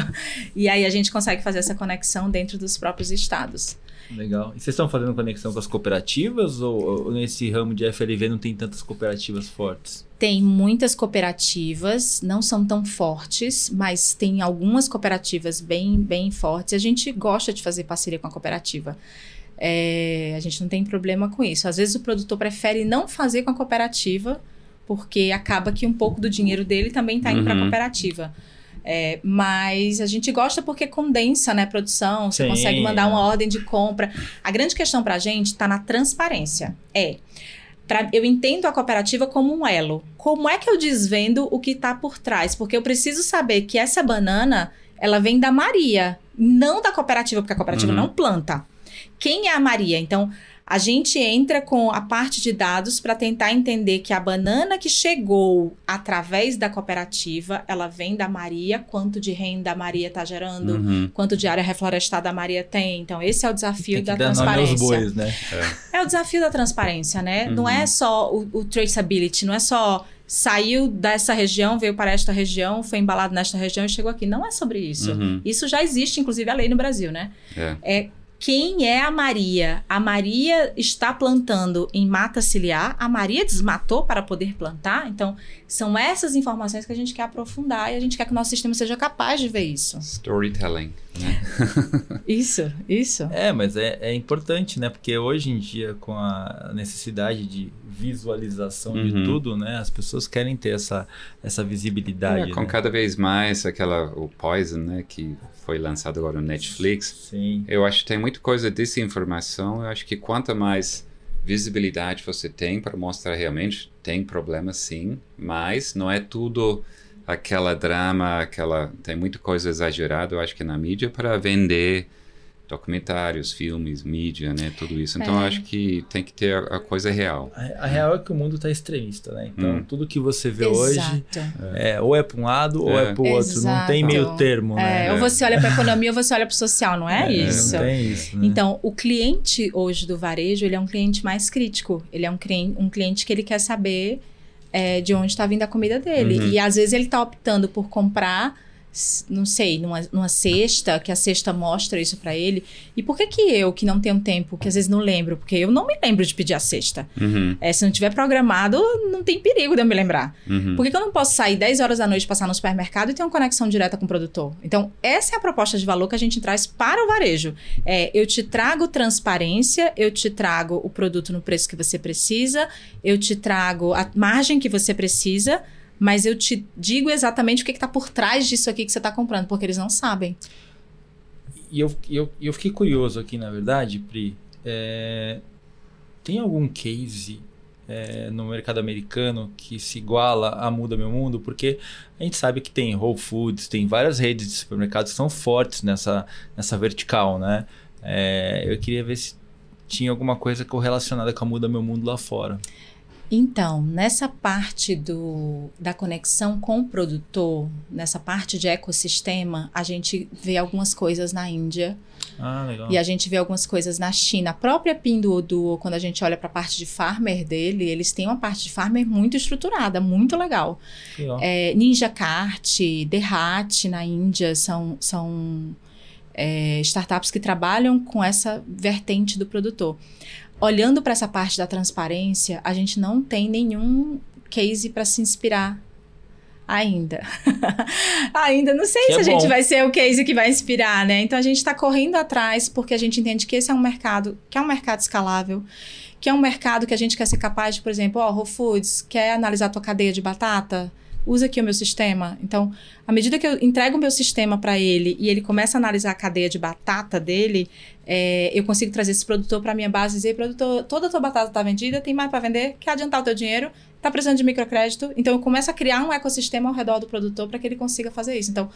Speaker 3: E aí a gente consegue fazer essa conexão dentro dos próprios estados.
Speaker 1: Legal. E vocês estão fazendo conexão com as cooperativas ou, ou nesse ramo de FLV não tem tantas cooperativas fortes?
Speaker 3: Tem muitas cooperativas, não são tão fortes, mas tem algumas cooperativas bem, bem fortes. A gente gosta de fazer parceria com a cooperativa. É, a gente não tem problema com isso. Às vezes o produtor prefere não fazer com a cooperativa, porque acaba que um pouco do dinheiro dele também está indo para a
Speaker 2: Uhum.
Speaker 3: cooperativa. É, mas a gente gosta porque condensa né, a produção, você
Speaker 1: Sim,
Speaker 3: consegue mandar uma ordem de compra. A grande questão para a gente está na transparência. É, pra- eu entendo a cooperativa como um elo. Como é que eu desvendo o que está por trás? Porque eu preciso saber que essa banana ela vem da Maria, não da cooperativa, porque a cooperativa
Speaker 2: Uhum.
Speaker 3: não planta. Quem é a Maria? Então, A gente entra com a parte de dados para tentar entender que a banana que chegou através da cooperativa, ela vem da Maria, quanto de renda a Maria está gerando,
Speaker 2: Uhum.
Speaker 3: quanto de área reflorestada a Maria tem. Então, esse é o desafio da transparência.
Speaker 1: bois, né?
Speaker 3: É o desafio da transparência, né? Não
Speaker 2: Uhum.
Speaker 3: é só o, o traceability, não é só saiu dessa região, veio para esta região, foi embalado nesta região e chegou aqui. Não é sobre isso.
Speaker 2: Uhum.
Speaker 3: Isso já existe, inclusive, a lei no Brasil, né?
Speaker 2: É.
Speaker 3: É quem é a Maria? A Maria está plantando em mata ciliar? A Maria desmatou para poder plantar? Então, são essas informações que a gente quer aprofundar e a gente quer que o nosso sistema seja capaz de ver isso.
Speaker 2: Storytelling. Né? [laughs]
Speaker 3: Isso, isso.
Speaker 1: É, mas é, é importante, né? Porque hoje em dia, com a necessidade de visualização de
Speaker 2: Uhum.
Speaker 1: tudo, né? As pessoas querem ter essa, essa visibilidade.
Speaker 2: É, com
Speaker 1: né?
Speaker 2: cada vez mais aquela o Poison, né, que foi lançado agora no Netflix.
Speaker 1: Sim.
Speaker 2: Eu acho que tem muita coisa desinformação. Eu acho que quanto mais visibilidade você tem para mostrar realmente tem problema sim, mas não é tudo aquela drama, aquela tem muita coisa exagerada. Eu acho que na mídia para vender documentários, filmes, mídia, né, tudo isso. Então
Speaker 3: É.
Speaker 2: eu acho que tem que ter a, a coisa real.
Speaker 1: A, a real é que o mundo tá extremista, né? Então,
Speaker 2: Hum.
Speaker 1: tudo que você vê hoje
Speaker 3: Exato.
Speaker 1: é ou é para um lado ou é
Speaker 2: É.
Speaker 1: para o outro. Não tem meio termo, né?
Speaker 3: É, ou você olha para economia ou você olha para o social, não é, isso?
Speaker 1: Não tem isso. Né?
Speaker 3: Então, o cliente hoje do varejo, ele é um cliente mais crítico. Ele é um cliente, um cliente que ele quer saber é, de onde está vindo a comida dele.
Speaker 2: Uhum.
Speaker 3: E às vezes ele está optando por comprar, não sei, numa, numa cesta, que a cesta mostra isso para ele. E por que que eu, que não tenho tempo, que às vezes não lembro? Porque eu não me lembro de pedir a cesta.
Speaker 2: Uhum,
Speaker 3: É, se não tiver programado, não tem perigo de eu me lembrar.
Speaker 2: uhum.
Speaker 3: Por que, que eu não posso sair 10 horas da noite, passar no supermercado e ter uma conexão direta com o produtor? Então, essa é a proposta de valor que a gente traz para o varejo. É, eu te trago transparência, eu te trago o produto no preço que você precisa, eu te trago a margem que você precisa, mas eu te digo exatamente o que está por trás disso aqui que você está comprando, porque eles não sabem.
Speaker 1: E eu, eu, eu fiquei curioso aqui, na verdade, Pri. é, tem algum case é, no mercado americano que se iguala a Muda Meu Mundo? Porque a gente sabe que tem Whole Foods, tem várias redes de supermercados que são fortes nessa, nessa vertical, né? É, eu queria ver se tinha alguma coisa correlacionada com a Muda Meu Mundo lá fora.
Speaker 3: Então, nessa parte do, da conexão com o produtor, nessa parte de ecossistema, a gente vê algumas coisas na Índia
Speaker 1: Ah, legal.
Speaker 3: e a gente vê algumas coisas na China. A própria Pinduoduo, quando a gente olha para a parte de farmer dele, eles têm uma parte de farmer muito estruturada, muito legal.
Speaker 1: legal.
Speaker 3: É, Ninja Kart, Derhat na Índia são, são é, startups que trabalham com essa vertente do produtor. Olhando para essa parte da transparência, a gente não tem nenhum case para se inspirar ainda. [laughs] ainda não sei
Speaker 1: Que
Speaker 3: se
Speaker 1: é
Speaker 3: a gente
Speaker 1: bom.
Speaker 3: vai ser o case que vai inspirar, né? Então a gente está correndo atrás porque a gente entende que esse é um mercado que é um mercado escalável, que é um mercado que a gente quer ser capaz de, por exemplo, ó, Whole Foods, quer analisar a tua cadeia de batata? Usa aqui o meu sistema. Então, à medida que eu entrego o meu sistema para ele e ele começa a analisar a cadeia de batata dele, é, eu consigo trazer esse produtor para minha base e dizer, produtor, toda a tua batata está vendida, tem mais para vender, quer adiantar o teu dinheiro, tá precisando de microcrédito. Então, eu começo a criar um ecossistema ao redor do produtor para que ele consiga fazer isso. Então,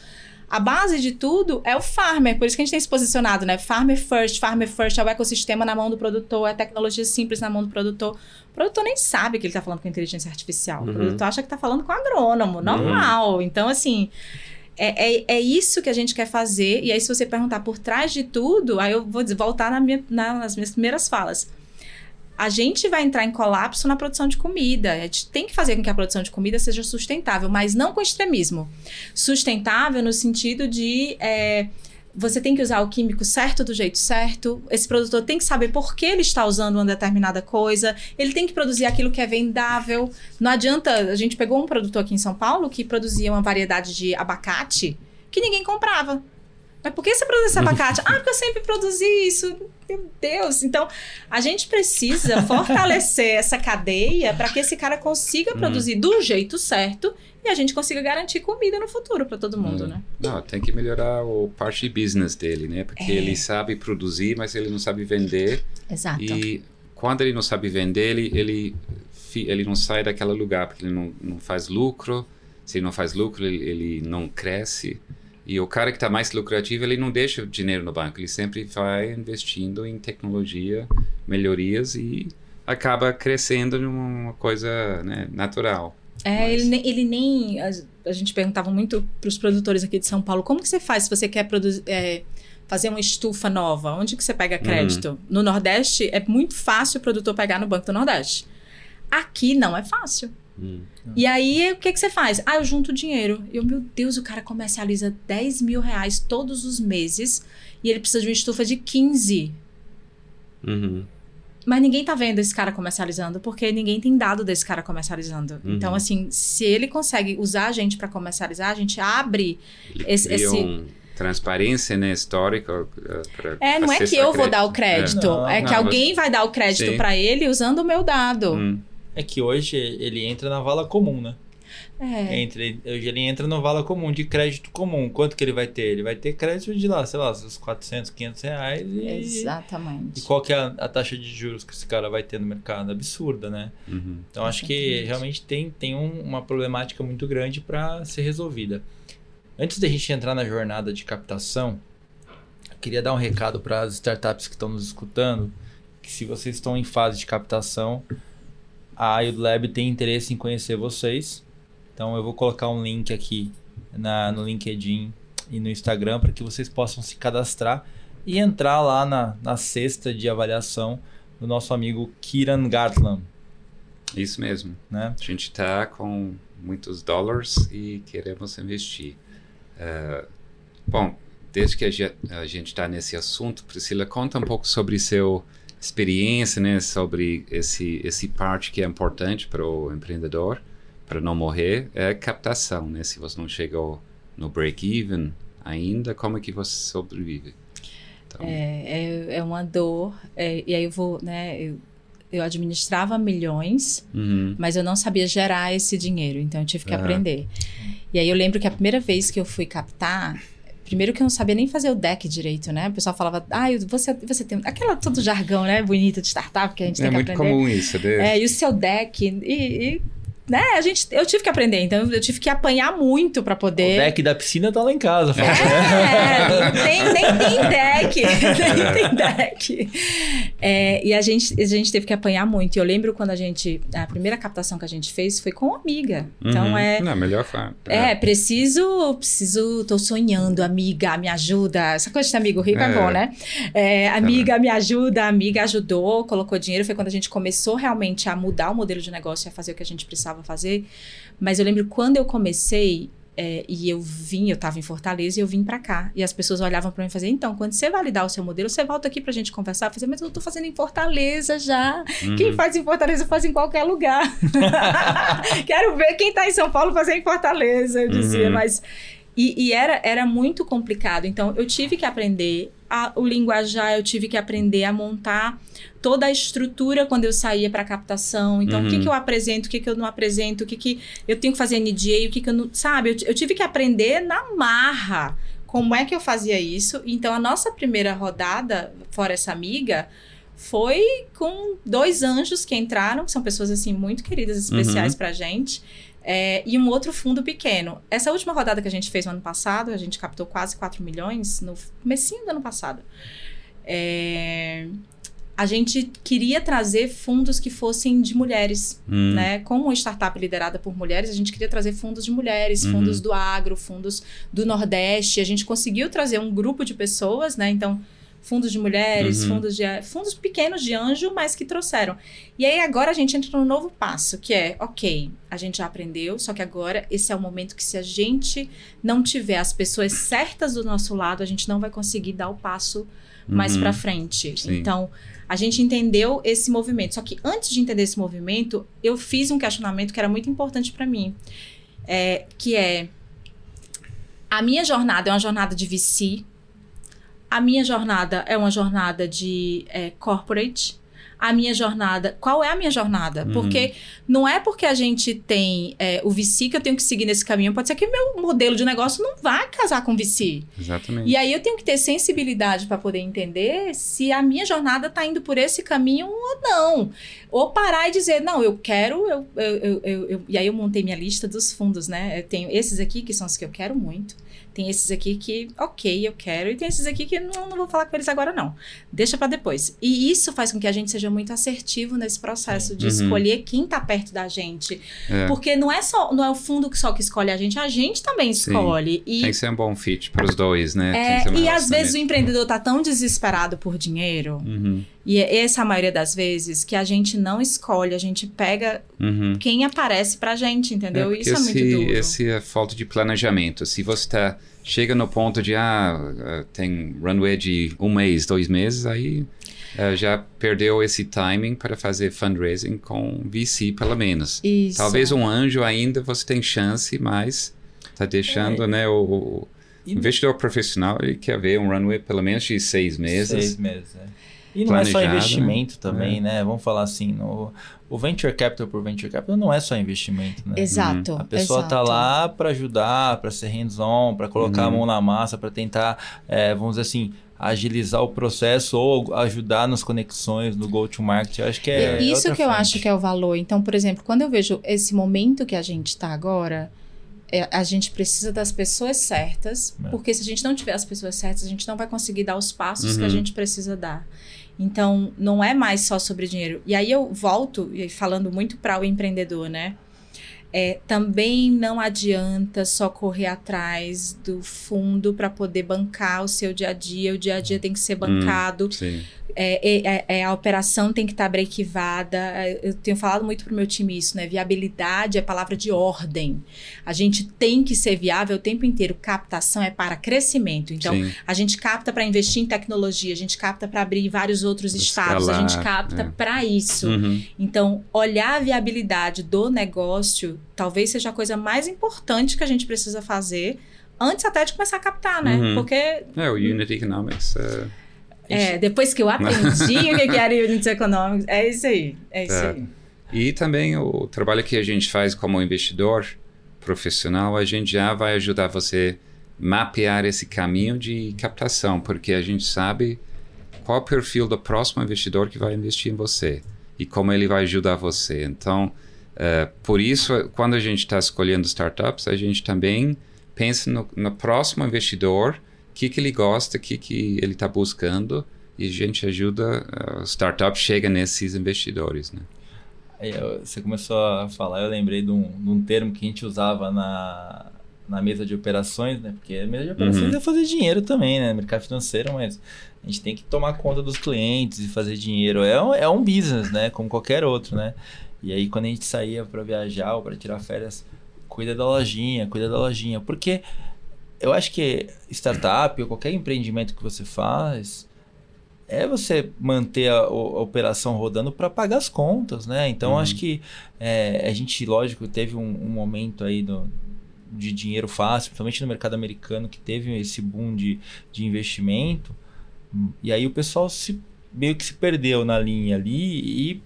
Speaker 3: a base de tudo é o farmer, por isso que a gente tem se posicionado, né? Farmer first, farmer first é o ecossistema na mão do produtor, é tecnologia simples na mão do produtor. O produtor nem sabe que ele está falando com inteligência artificial. O
Speaker 2: Uhum.
Speaker 3: produtor acha que está falando com agrônomo, normal. Então, assim, é, é, é isso que a gente quer fazer. E aí, se você perguntar por trás de tudo, aí eu vou voltar na minha- na- nas minhas primeiras falas. A gente vai entrar em colapso na produção de comida. A gente tem que fazer com que a produção de comida seja sustentável, mas não com extremismo. Sustentável no sentido de. é, você tem que usar o químico certo do jeito certo. Esse produtor tem que saber por que ele está usando uma determinada coisa. Ele tem que produzir aquilo que é vendável. Não adianta. A gente pegou um produtor aqui em São Paulo que produzia uma variedade de abacate que ninguém comprava. Mas por que você produz esse abacate? [laughs] ah, porque eu sempre produzi isso. Meu Deus. Então, a gente precisa fortalecer [laughs] essa cadeia para que esse cara consiga produzir do jeito certo e a gente consiga garantir comida no futuro para todo mundo,
Speaker 2: Hum.
Speaker 3: né?
Speaker 2: Não, tem que melhorar o parte business dele, né? Porque
Speaker 3: É.
Speaker 2: ele sabe produzir, mas ele não sabe vender.
Speaker 3: Exato.
Speaker 2: E quando ele não sabe vender, ele, ele, ele não sai daquele lugar, porque ele não, não faz lucro. Se ele não faz lucro, ele, ele não cresce. E o cara que está mais lucrativo, ele não deixa o dinheiro no banco, ele sempre vai investindo em tecnologia, melhorias e acaba crescendo numa coisa né, natural.
Speaker 3: É, Mas... ele, ele nem. A, a gente perguntava muito para os produtores aqui de São Paulo: como que você faz se você quer produzir. É, fazer uma estufa nova, onde que você pega crédito? Uhum. No Nordeste é muito fácil o produtor pegar no Banco do Nordeste. Aqui não é fácil. Uhum. E aí, o que, que você faz? Ah, eu junto dinheiro. Eu, meu Deus, o cara comercializa 10 mil reais todos os meses e ele precisa de uma estufa de 15. Uhum. Mas ninguém tá vendo esse cara comercializando, porque ninguém tem dado desse cara comercializando. Uhum. Então, assim, se ele consegue usar a gente para comercializar, a gente abre
Speaker 2: ele esse. esse... Um transparência né, histórica.
Speaker 3: Uh, é, não é que eu vou dar o crédito, é, é que não, alguém vai dar o crédito para ele usando o meu dado. Hum.
Speaker 1: É que hoje ele entra na vala comum, né? É. Entre, hoje ele entra no vala comum, de crédito comum. Quanto que ele vai ter? Ele vai ter crédito de lá, sei lá, uns 400, 500 reais. E,
Speaker 3: Exatamente.
Speaker 1: E qual que é a, a, taxa de juros que esse cara vai ter no mercado? Absurda, né? Uhum. Então acho que realmente tem, tem um, uma problemática muito grande para ser resolvida. Antes da gente entrar na jornada de captação, eu queria dar um recado para as startups que estão nos escutando, que se vocês estão em fase de captação, a IOD tem interesse em conhecer vocês. Então eu vou colocar um link aqui na, no LinkedIn e no Instagram para que vocês possam se cadastrar e entrar lá na, na cesta de avaliação do nosso amigo Kiran Gatlam.
Speaker 2: Isso mesmo. Né? A gente está com muitos dólares e queremos investir. Uh, bom, desde que a gente está nesse assunto, Priscila, conta um pouco sobre seu experiência, né, sobre esse esse parte que é importante para o empreendedor para não morrer é captação, né? Se você não chegou no break-even ainda, como é que você sobrevive?
Speaker 3: Então... É, é, é, uma dor. É, e aí eu vou, né? Eu, eu administrava milhões, uhum. mas eu não sabia gerar esse dinheiro, então eu tive que uhum. aprender. E aí eu lembro que a primeira vez que eu fui captar, Primeiro que eu não sabia nem fazer o deck direito, né? O pessoal falava, ah, você, você tem. Aquela todo jargão, né? Bonito de startup que a gente é tem que aprender.
Speaker 2: É muito comum isso,
Speaker 3: né? É, e o seu deck. E, e né, a gente, eu tive que aprender, então eu tive que apanhar muito para poder.
Speaker 1: O deck da piscina tá lá em casa,
Speaker 3: fala, é, [laughs] nem, nem tem deck, [laughs] nem tem deck. É, e a gente, a gente teve que apanhar muito. E eu lembro quando a gente, a primeira captação que a gente fez foi com uma amiga. Então
Speaker 2: uhum.
Speaker 3: é.
Speaker 2: Não, melhor forma.
Speaker 3: É. é, preciso, preciso, tô sonhando, amiga, me ajuda. Essa coisa de amigo rico é, é bom, né? É, amiga, me ajuda, amiga ajudou, colocou dinheiro. Foi quando a gente começou realmente a mudar o modelo de negócio e a fazer o que a gente precisava precisava fazer. Mas eu lembro quando eu comecei, é, e eu vim, eu estava em Fortaleza e eu vim para cá. E as pessoas olhavam para mim e faziam: então, quando você validar o seu modelo, você volta aqui para a gente conversar. Eu fazia, mas eu estou fazendo em Fortaleza já. Uhum. Quem faz em Fortaleza faz em qualquer lugar. [laughs] Quero ver quem está em São Paulo fazer em Fortaleza. Eu dizia, uhum. mas. E, e, era, era muito complicado. Então, eu tive que aprender a, o linguajar, eu tive que aprender a montar toda a estrutura quando eu saía para captação. Então, uhum. o que, que eu apresento, o que, que eu não apresento, o que, que eu tenho que fazer NDA, o que, que eu não. Sabe? Eu, eu tive que aprender na marra como é que eu fazia isso. Então, a nossa primeira rodada, fora essa amiga, foi com dois anjos que entraram, que são pessoas assim muito queridas, especiais uhum. pra gente. É, e um outro fundo pequeno. Essa última rodada que a gente fez no ano passado, a gente captou quase 4 milhões no comecinho do ano passado. É, a gente queria trazer fundos que fossem de mulheres, hum. né? Como uma startup liderada por mulheres, a gente queria trazer fundos de mulheres, uhum. fundos do agro, fundos do Nordeste. A gente conseguiu trazer um grupo de pessoas, né? Então, fundos de mulheres, uhum. fundos de fundos pequenos de anjo, mas que trouxeram. E aí agora a gente entra no novo passo, que é, OK, a gente já aprendeu, só que agora esse é o momento que se a gente não tiver as pessoas certas do nosso lado, a gente não vai conseguir dar o passo mais uhum. para frente. Sim. Então, a gente entendeu esse movimento. Só que antes de entender esse movimento, eu fiz um questionamento que era muito importante para mim, é, que é a minha jornada é uma jornada de VC, a minha jornada é uma jornada de é, corporate, a minha jornada. Qual é a minha jornada? Uhum. Porque não é porque a gente tem é, o VC que eu tenho que seguir nesse caminho. Pode ser que o meu modelo de negócio não vá casar com VC.
Speaker 2: Exatamente.
Speaker 3: E aí eu tenho que ter sensibilidade para poder entender se a minha jornada está indo por esse caminho ou não. Ou parar e dizer, não, eu quero. Eu, eu, eu, eu, E aí eu montei minha lista dos fundos, né? Eu tenho esses aqui, que são os que eu quero muito. Tem esses aqui que, ok, eu quero, e tem esses aqui que não, não vou falar com eles agora, não. Deixa para depois. E isso faz com que a gente seja muito assertivo nesse processo de
Speaker 2: Uhum.
Speaker 3: escolher quem tá perto da gente.
Speaker 2: É.
Speaker 3: Porque não é só, não é o fundo que só que escolhe a gente, a gente também escolhe. E
Speaker 2: Tem que ser um bom fit para os dois, né?
Speaker 3: É, e às vezes o empreendedor tá tão desesperado por dinheiro,
Speaker 2: Uhum,
Speaker 3: e é essa a maioria das vezes, que a gente não escolhe, a gente pega
Speaker 2: uhum.
Speaker 3: quem aparece pra gente, entendeu?
Speaker 2: porque
Speaker 3: Isso é muito duro.
Speaker 2: Esse é falta de planejamento. Se você tá, chega no ponto de, ah, tem runway de um mês, dois meses, aí ah, já perdeu esse timing para fazer fundraising com VC, pelo menos.
Speaker 3: Isso.
Speaker 2: Talvez um anjo ainda você tem chance, mas tá deixando,
Speaker 1: É.
Speaker 2: né, o, o
Speaker 1: E-
Speaker 2: investidor profissional, ele quer ver um runway pelo menos de seis meses.
Speaker 1: Seis meses, é. E não é só
Speaker 2: Planejado,
Speaker 1: investimento
Speaker 2: né?
Speaker 1: também, né? Vamos falar assim, no, o venture capital por venture capital não é só investimento, né?
Speaker 3: Exato.
Speaker 1: A pessoa tá
Speaker 3: exato.
Speaker 1: lá para ajudar, para ser hands-on, para colocar a
Speaker 2: Uhum.
Speaker 1: mão na massa, para tentar, é, vamos dizer assim, agilizar o processo ou ajudar nas conexões no go-to-market. Eu acho que é.
Speaker 3: E Isso
Speaker 1: outra
Speaker 3: que eu
Speaker 1: frente.
Speaker 3: acho que é o valor. Então, por exemplo, quando eu vejo esse momento que a gente está agora, é, a gente precisa das pessoas certas,
Speaker 1: É.
Speaker 3: porque se a gente não tiver as pessoas certas, a gente não vai conseguir dar os passos que a
Speaker 2: Uhum.
Speaker 3: gente precisa dar. Então, não é mais só sobre dinheiro. E aí eu volto, falando muito para o empreendedor, né? É, também não adianta só correr atrás do fundo para poder bancar o seu dia a dia. O dia a dia tem que ser bancado.
Speaker 2: Sim.
Speaker 3: É, é- a operação tem que estar brequivada. É, Eu tenho falado muito pro meu time isso, né? Viabilidade é palavra de ordem. A gente tem que ser viável o tempo inteiro. Captação é para crescimento. Então,
Speaker 2: Sim.
Speaker 3: a gente capta para investir em tecnologia, a gente capta para abrir vários outros
Speaker 2: Pra
Speaker 3: estados, a gente
Speaker 2: escalar,
Speaker 3: capta
Speaker 2: é.
Speaker 3: para isso.
Speaker 2: Uhum.
Speaker 3: Então, olhar a viabilidade do negócio talvez seja a coisa mais importante que a gente precisa fazer antes até de começar a captar, né?
Speaker 2: Uhum.
Speaker 3: Porque
Speaker 2: É, o Unit Economics. é,
Speaker 3: é, depois que eu aprendi o que era Units Economics, é isso aí, é isso
Speaker 2: É.
Speaker 3: aí.
Speaker 2: E também o trabalho que a gente faz como investidor profissional, a gente já vai ajudar você mapear esse caminho de captação, porque a gente sabe qual o perfil do próximo investidor que vai investir em você e como ele vai ajudar você. Então, eh, por isso, quando a gente está escolhendo startups, a gente também pensa no, no próximo investidor, o que, que ele gosta, o que, que ele está buscando, e a gente ajuda, eh, o startup chega nesses investidores, né?
Speaker 1: Aí, eu- você começou a falar, eu lembrei de um, de um termo que a gente usava na, na mesa de operações, né? Porque a mesa de operações
Speaker 2: Uhum.
Speaker 1: é fazer dinheiro também, né? Mercado financeiro, mas a gente tem que tomar conta dos clientes e fazer dinheiro. É um, é um business, né? Como qualquer outro, né? E aí, quando a gente saía para viajar ou para tirar férias, cuida da lojinha, cuida da lojinha. Porque eu acho que startup ou qualquer empreendimento que você faz é você manter a, a operação rodando para pagar as contas, né? Então
Speaker 2: Uhum.
Speaker 1: acho que é, a gente, lógico, teve um, um momento aí do, de dinheiro fácil, principalmente no mercado americano, que teve esse boom de, de investimento. E aí o pessoal se, meio que se perdeu na linha ali e,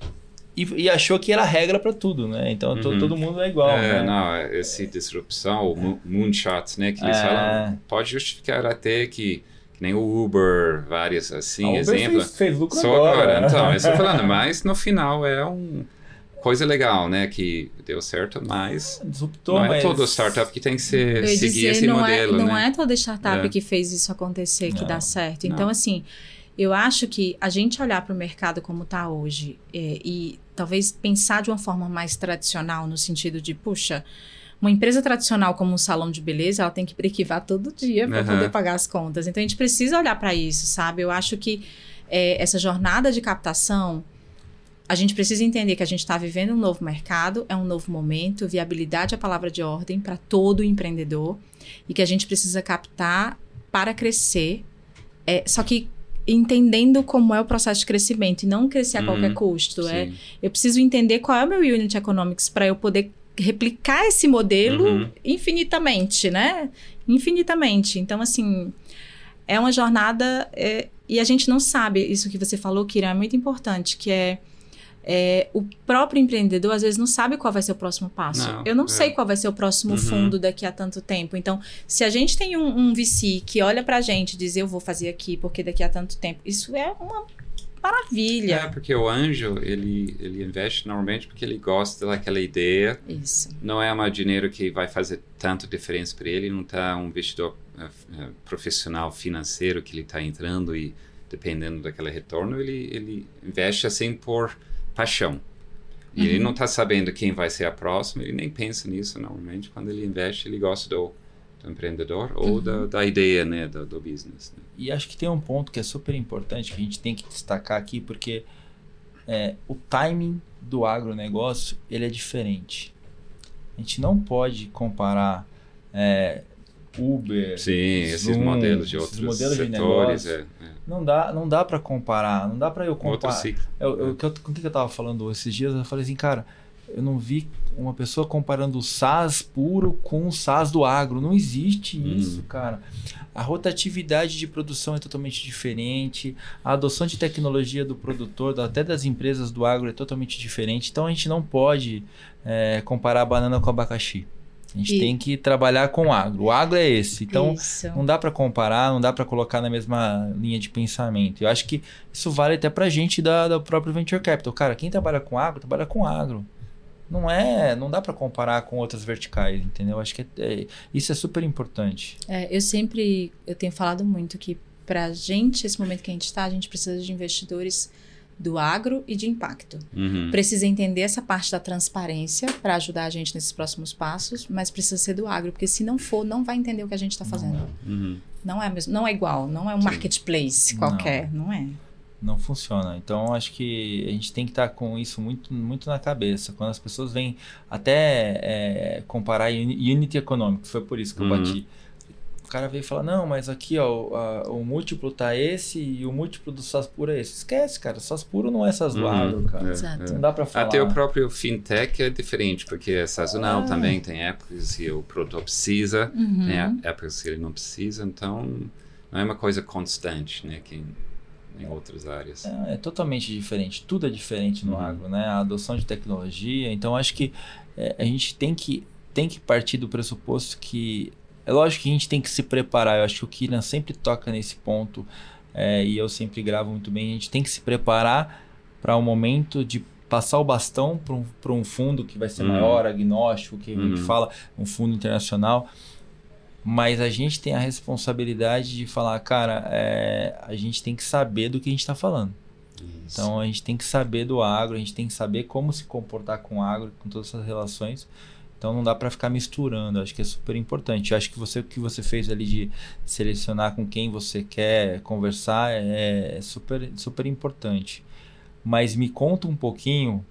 Speaker 1: e, e achou que era regra para tudo, né? Então
Speaker 2: Uhum.
Speaker 1: todo mundo é igual,
Speaker 2: é,
Speaker 1: né?
Speaker 2: não, essa disrupção, o mo- moonshot, né, que eles
Speaker 1: É.
Speaker 2: falam, pode justificar até que, que nem o Uber, várias assim,
Speaker 1: A Uber
Speaker 2: exemplo.
Speaker 1: fez, fez lucro
Speaker 2: Só
Speaker 1: agora.
Speaker 2: agora, então, eu estou falando, [laughs] mas no final é um coisa legal, né, que deu certo, mas
Speaker 1: Disruptou,
Speaker 2: não é
Speaker 1: mas...
Speaker 2: todo startup que tem que ser, seguir
Speaker 3: dizer,
Speaker 2: esse
Speaker 3: não,
Speaker 2: modelo,
Speaker 3: é, não
Speaker 2: né?
Speaker 3: é toda startup
Speaker 2: É.
Speaker 3: que fez isso acontecer que
Speaker 1: Não,
Speaker 3: dá certo.
Speaker 2: não.
Speaker 3: Então, assim, eu acho que a gente olhar para o mercado como está hoje é, e talvez pensar de uma forma mais tradicional, no sentido de, puxa, uma empresa tradicional como um salão de beleza, ela tem que brequivar todo dia para
Speaker 2: Aham.
Speaker 3: poder pagar as contas. Então, a gente precisa olhar para isso, sabe? Eu acho que é, essa jornada de captação. A gente precisa entender que a gente está vivendo um novo mercado, é um novo momento, viabilidade é a palavra de ordem para todo empreendedor e que a gente precisa captar para crescer, é, só que entendendo como é o processo de crescimento e não crescer a
Speaker 2: Uhum,
Speaker 3: qualquer custo. É, eu preciso entender qual é o meu unit economics para eu poder replicar esse modelo
Speaker 2: Uhum.
Speaker 3: infinitamente, né? Infinitamente. Então, assim, é uma jornada é, e a gente não sabe isso que você falou, Kira, é muito importante, que é, é, o próprio empreendedor às vezes não sabe qual vai ser o próximo passo.
Speaker 2: Não,
Speaker 3: eu não
Speaker 2: é.
Speaker 3: sei qual vai ser o próximo
Speaker 2: Uhum.
Speaker 3: fundo daqui a tanto tempo. Então, se a gente tem um, um VC que olha pra gente e diz eu vou fazer aqui porque daqui a tanto tempo, isso é uma maravilha.
Speaker 2: É, porque o anjo, ele, ele investe normalmente porque ele gosta daquela ideia.
Speaker 3: Isso.
Speaker 2: Não é uma dinheiro que vai fazer tanto diferença para ele, não está um investidor uh, uh, profissional financeiro que ele está entrando e dependendo daquele retorno, ele, ele investe assim por paixão. E uhum. ele não está sabendo quem vai ser a próxima, ele nem pensa nisso normalmente. Quando ele investe, ele gosta do, do empreendedor ou uhum. da, da, ideia né, do, do business. Né?
Speaker 1: E acho que tem um ponto que é super importante que a gente tem que destacar aqui, porque é, o timing do agronegócio ele é diferente. A gente não pode comparar é, Uber,
Speaker 2: Sim, esses modelos de outros modelos setores. De negócio, é,
Speaker 1: é. Não dá, não dá para comparar, não dá para eu comparar. Eu, eu, eu, com o que eu tava falando esses dias, eu falei assim, cara, eu não vi uma pessoa comparando o SaaS puro com o SaaS do agro. Não existe hum. isso, cara. A rotatividade de produção é totalmente diferente, a adoção de tecnologia do produtor, até das empresas do agro, é totalmente diferente. Então a gente não pode é, comparar a banana com o abacaxi. A gente e... tem que trabalhar com o agro. O agro é esse. Então, isso. não dá para comparar, não dá para colocar na mesma linha de pensamento. Eu acho que isso vale até para gente da, da própria Venture Capital. Cara, quem trabalha com agro, trabalha com agro. Não é, não dá para comparar com outras verticais, entendeu? Eu acho que é, é, isso é super importante.
Speaker 3: É, eu sempre, eu tenho falado muito que para gente, esse momento que a gente está, a gente precisa de investidores do agro e de impacto. Uhum. Precisa entender essa parte da transparência para ajudar a gente nesses próximos passos, mas precisa ser do agro, porque se não for, não vai entender o que a gente está fazendo. Não, uhum. não é mesmo, não é igual, não é um Sim. marketplace qualquer, não. não é
Speaker 1: não funciona. Então acho que a gente tem que estar tá com isso muito, muito na cabeça. Quando as pessoas vêm até é, comparar Unity Economics, foi por isso que eu uhum. bati o cara veio e fala, não, mas aqui ó, a, o múltiplo tá esse e o múltiplo do SaaS puro é esse. Esquece, cara. SaaS puro não é SaaS do uhum, agro, cara. É, Exato. Não dá para falar.
Speaker 2: Até o próprio fintech é diferente, porque é sazonal ah. também. Tem épocas que o produtor precisa, uhum. tem épocas que ele não precisa. Então, não é uma coisa constante, né? Que, em outras áreas.
Speaker 1: É, é, totalmente diferente, tudo é diferente no uhum. agro, né? A adoção de tecnologia, então acho que é, a gente tem que, tem que partir do pressuposto que é lógico que a gente tem que se preparar. Eu acho que o Kiran sempre toca nesse ponto é, e eu sempre gravo muito bem. A gente tem que se preparar para o um momento de passar o bastão para um, um fundo que vai ser uhum. maior, agnóstico, que uhum. a gente fala, um fundo internacional. Mas a gente tem a responsabilidade de falar, cara, é, a gente tem que saber do que a gente está falando. Isso. Então a gente tem que saber do agro, a gente tem que saber como se comportar com o agro, com todas essas relações. Então não dá para ficar misturando, acho que é super importante. Acho que você o que você fez ali de selecionar com quem você quer conversar é, é super super importante. Mas me conta um pouquinho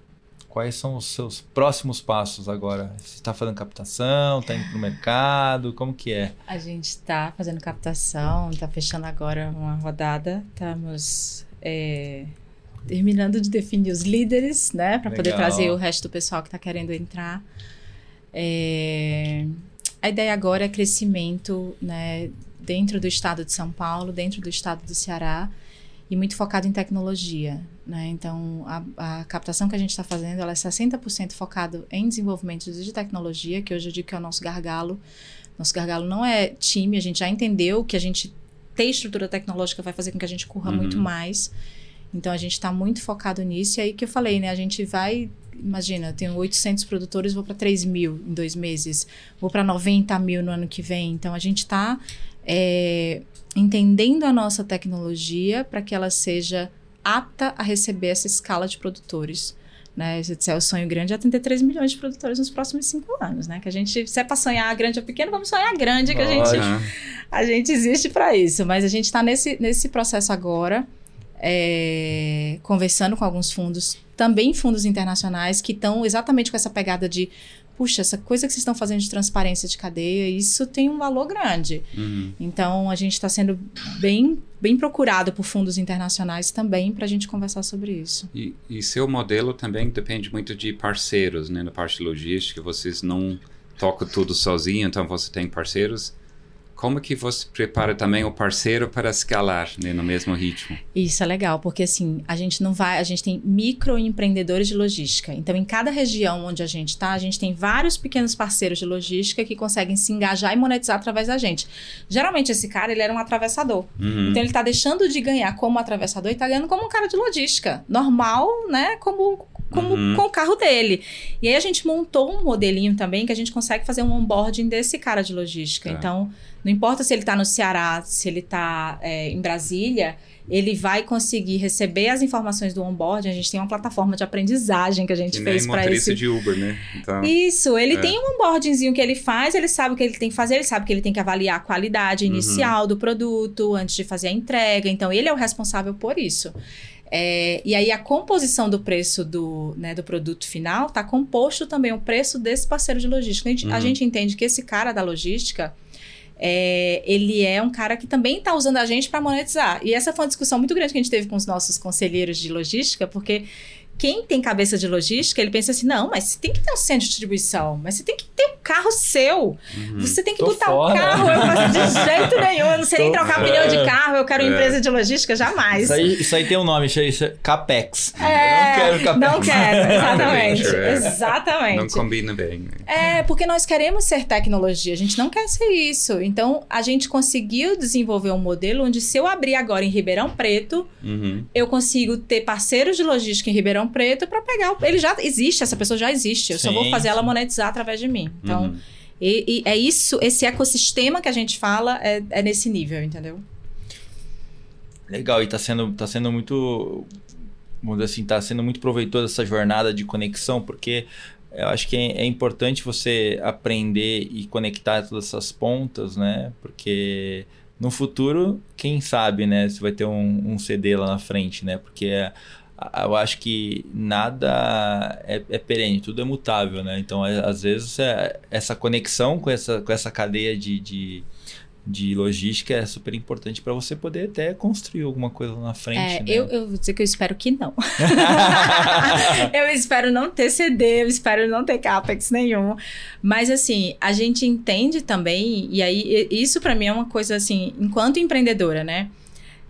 Speaker 1: quais são os seus próximos passos agora? Você está fazendo captação, está indo para o mercado, como que é?
Speaker 3: A gente está fazendo captação, está fechando agora uma rodada, estamos é, terminando de definir os líderes, né, para poder trazer o resto do pessoal que está querendo entrar. É, a ideia agora é crescimento né, dentro do estado de São Paulo, dentro do estado do Ceará e muito focado em tecnologia. Né? Então, a, a, captação que a gente está fazendo ela é 60% focado em desenvolvimento de tecnologia, que hoje eu digo que é o nosso gargalo. Nosso gargalo não é time, a gente já entendeu que a gente ter estrutura tecnológica vai fazer com que a gente corra uhum. muito mais. Então, a gente está muito focado nisso. E aí que eu falei, né? A gente vai imagina, eu tenho 800 produtores, vou para 3 mil em dois meses, vou para 90 mil no ano que vem. Então, a gente está é, entendendo a nossa tecnologia para que ela seja apta a receber essa escala de produtores. Né? Se é o sonho grande, é 33 milhões de produtores nos próximos cinco anos, né? Que a gente, se é para sonhar grande ou pequeno, vamos sonhar grande, que a gente, a gente existe para isso. Mas a gente está nesse, nesse processo agora é, conversando com alguns fundos, também fundos internacionais, que estão exatamente com essa pegada de puxa, essa coisa que vocês estão fazendo de transparência de cadeia, isso tem um valor grande. Uhum. Então, a gente está sendo bem, bem procurado por fundos internacionais também para a gente conversar sobre isso.
Speaker 2: E, e, seu modelo também depende muito de parceiros, né? Na parte logística, vocês não tocam tudo sozinho, então você tem parceiros como que você prepara também o parceiro para escalar né, no mesmo ritmo?
Speaker 3: Isso é legal, porque assim, a gente não vai, a gente tem microempreendedores de logística. Então, em cada região onde a gente está, a gente tem vários pequenos parceiros de logística que conseguem se engajar e monetizar através da gente. Geralmente, esse cara, ele era um atravessador.
Speaker 2: Uhum.
Speaker 3: Então, ele está deixando de ganhar como atravessador e está ganhando como um cara de logística. Normal, né? Como, como
Speaker 2: Uhum.
Speaker 3: com o carro dele. E aí, a gente montou um modelinho também que a gente consegue fazer um onboarding desse cara de logística.
Speaker 2: Tá.
Speaker 3: Então, não importa se ele está no Ceará, se ele está em Brasília, ele vai conseguir receber as informações do onboarding. A gente tem uma plataforma de aprendizagem que a gente
Speaker 2: Que
Speaker 3: fez para esse.
Speaker 2: de Uber, né? Então,
Speaker 3: Isso, ele
Speaker 2: É.
Speaker 3: tem um onboardingzinho que ele faz, ele sabe o que ele tem que fazer, ele sabe que ele tem que avaliar a qualidade
Speaker 2: Uhum.
Speaker 3: inicial do produto antes de fazer a entrega. Então, ele é o responsável por isso. É, e aí, a composição do preço do, né, do produto final está composto também o preço desse parceiro de logística. A gente, a
Speaker 2: Uhum.
Speaker 3: gente entende que esse cara da logística. É, ele é um cara que também está usando a gente para monetizar. E essa foi uma discussão muito grande que a gente teve com os nossos conselheiros de logística, porque quem tem cabeça de logística, ele pensa assim: não, mas você tem que ter um centro de distribuição, mas você tem que ter um carro seu.
Speaker 2: uhum.
Speaker 3: Você tem que
Speaker 1: Tô
Speaker 3: botar
Speaker 1: fora.
Speaker 3: o carro. Eu faço de jeito nenhum, eu não sei nem
Speaker 1: Tô
Speaker 3: trocar
Speaker 1: fora.
Speaker 3: pneu de carro, eu quero uma
Speaker 2: É.
Speaker 3: empresa de logística, jamais.
Speaker 1: Isso aí, isso aí tem um nome, isso aí, isso é Capex.
Speaker 3: É,
Speaker 1: eu não quero Capex.
Speaker 3: Não quero, [laughs] exatamente.
Speaker 2: É.
Speaker 3: Exatamente.
Speaker 2: Não combina bem. né?
Speaker 3: É, porque nós queremos ser tecnologia, a gente não quer ser isso. Então, a gente conseguiu desenvolver um modelo onde, se eu abrir agora em Ribeirão Preto,
Speaker 2: Uhum.
Speaker 3: eu consigo ter parceiros de logística em Ribeirão Preto para pegar. o- Ele já existe, essa pessoa já existe. Eu só
Speaker 1: Sim,
Speaker 3: vou fazer ela
Speaker 1: sim.
Speaker 3: monetizar através de mim. Então,
Speaker 2: Uhum.
Speaker 3: e, e é isso, esse ecossistema que a gente fala é, é nesse nível, entendeu?
Speaker 1: Legal, e tá sendo, tá sendo muito. Vamos dizer assim, tá sendo muito proveitosa essa jornada de conexão, porque eu acho que é, é importante você aprender e conectar todas essas pontas, né? Porque no futuro, quem sabe, né? Se vai ter um, um CD lá na frente, né? Porque é- eu acho que nada é, é perene, tudo é mutável, né? Então, é- às vezes, é- essa conexão com essa, com essa cadeia de, de, de logística é super importante para você poder até construir alguma coisa na frente.
Speaker 3: É,
Speaker 1: né?
Speaker 3: eu, eu vou dizer que eu espero que não. [laughs] [laughs] eu espero não ter CD, eu espero não ter CAPEX nenhum. Mas, assim, a gente entende também, e aí, isso para mim é uma coisa assim, enquanto empreendedora, né?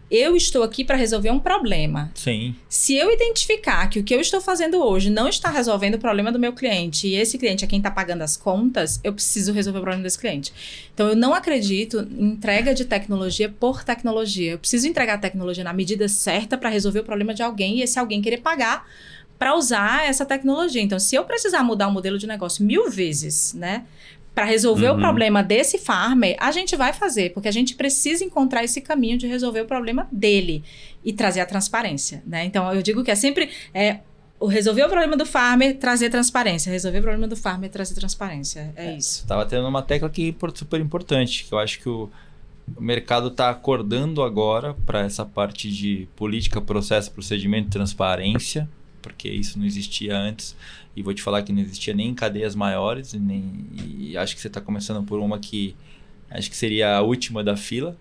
Speaker 3: Eu estou aqui para resolver um problema.
Speaker 1: Sim,
Speaker 3: Se eu identificar que o que eu estou fazendo hoje não está resolvendo o problema do meu cliente e esse cliente é quem está pagando as contas, eu preciso resolver o problema desse cliente. Então, eu não acredito em entrega de tecnologia por tecnologia. Eu preciso entregar a tecnologia na medida certa para resolver o problema de alguém e esse alguém querer pagar para usar essa tecnologia. Então, se eu precisar mudar o modelo de negócio mil vezes, né? Para resolver
Speaker 2: Uhum.
Speaker 3: o problema desse farmer, a gente vai fazer, porque a gente precisa encontrar esse caminho de resolver o problema dele e trazer a transparência, né? Então eu digo que é sempre é, o resolver o problema do farmer, trazer transparência, resolver o problema do farmer, trazer transparência, é, isso.
Speaker 1: Você tava tendo uma tecla que é super importante, que eu acho que o, o mercado está acordando agora para essa parte de política, processo, procedimento e transparência, porque isso não existia antes. E vou te falar que não existia nem em cadeias maiores, e, nem, e acho que você está começando por uma que acho que seria a última da fila.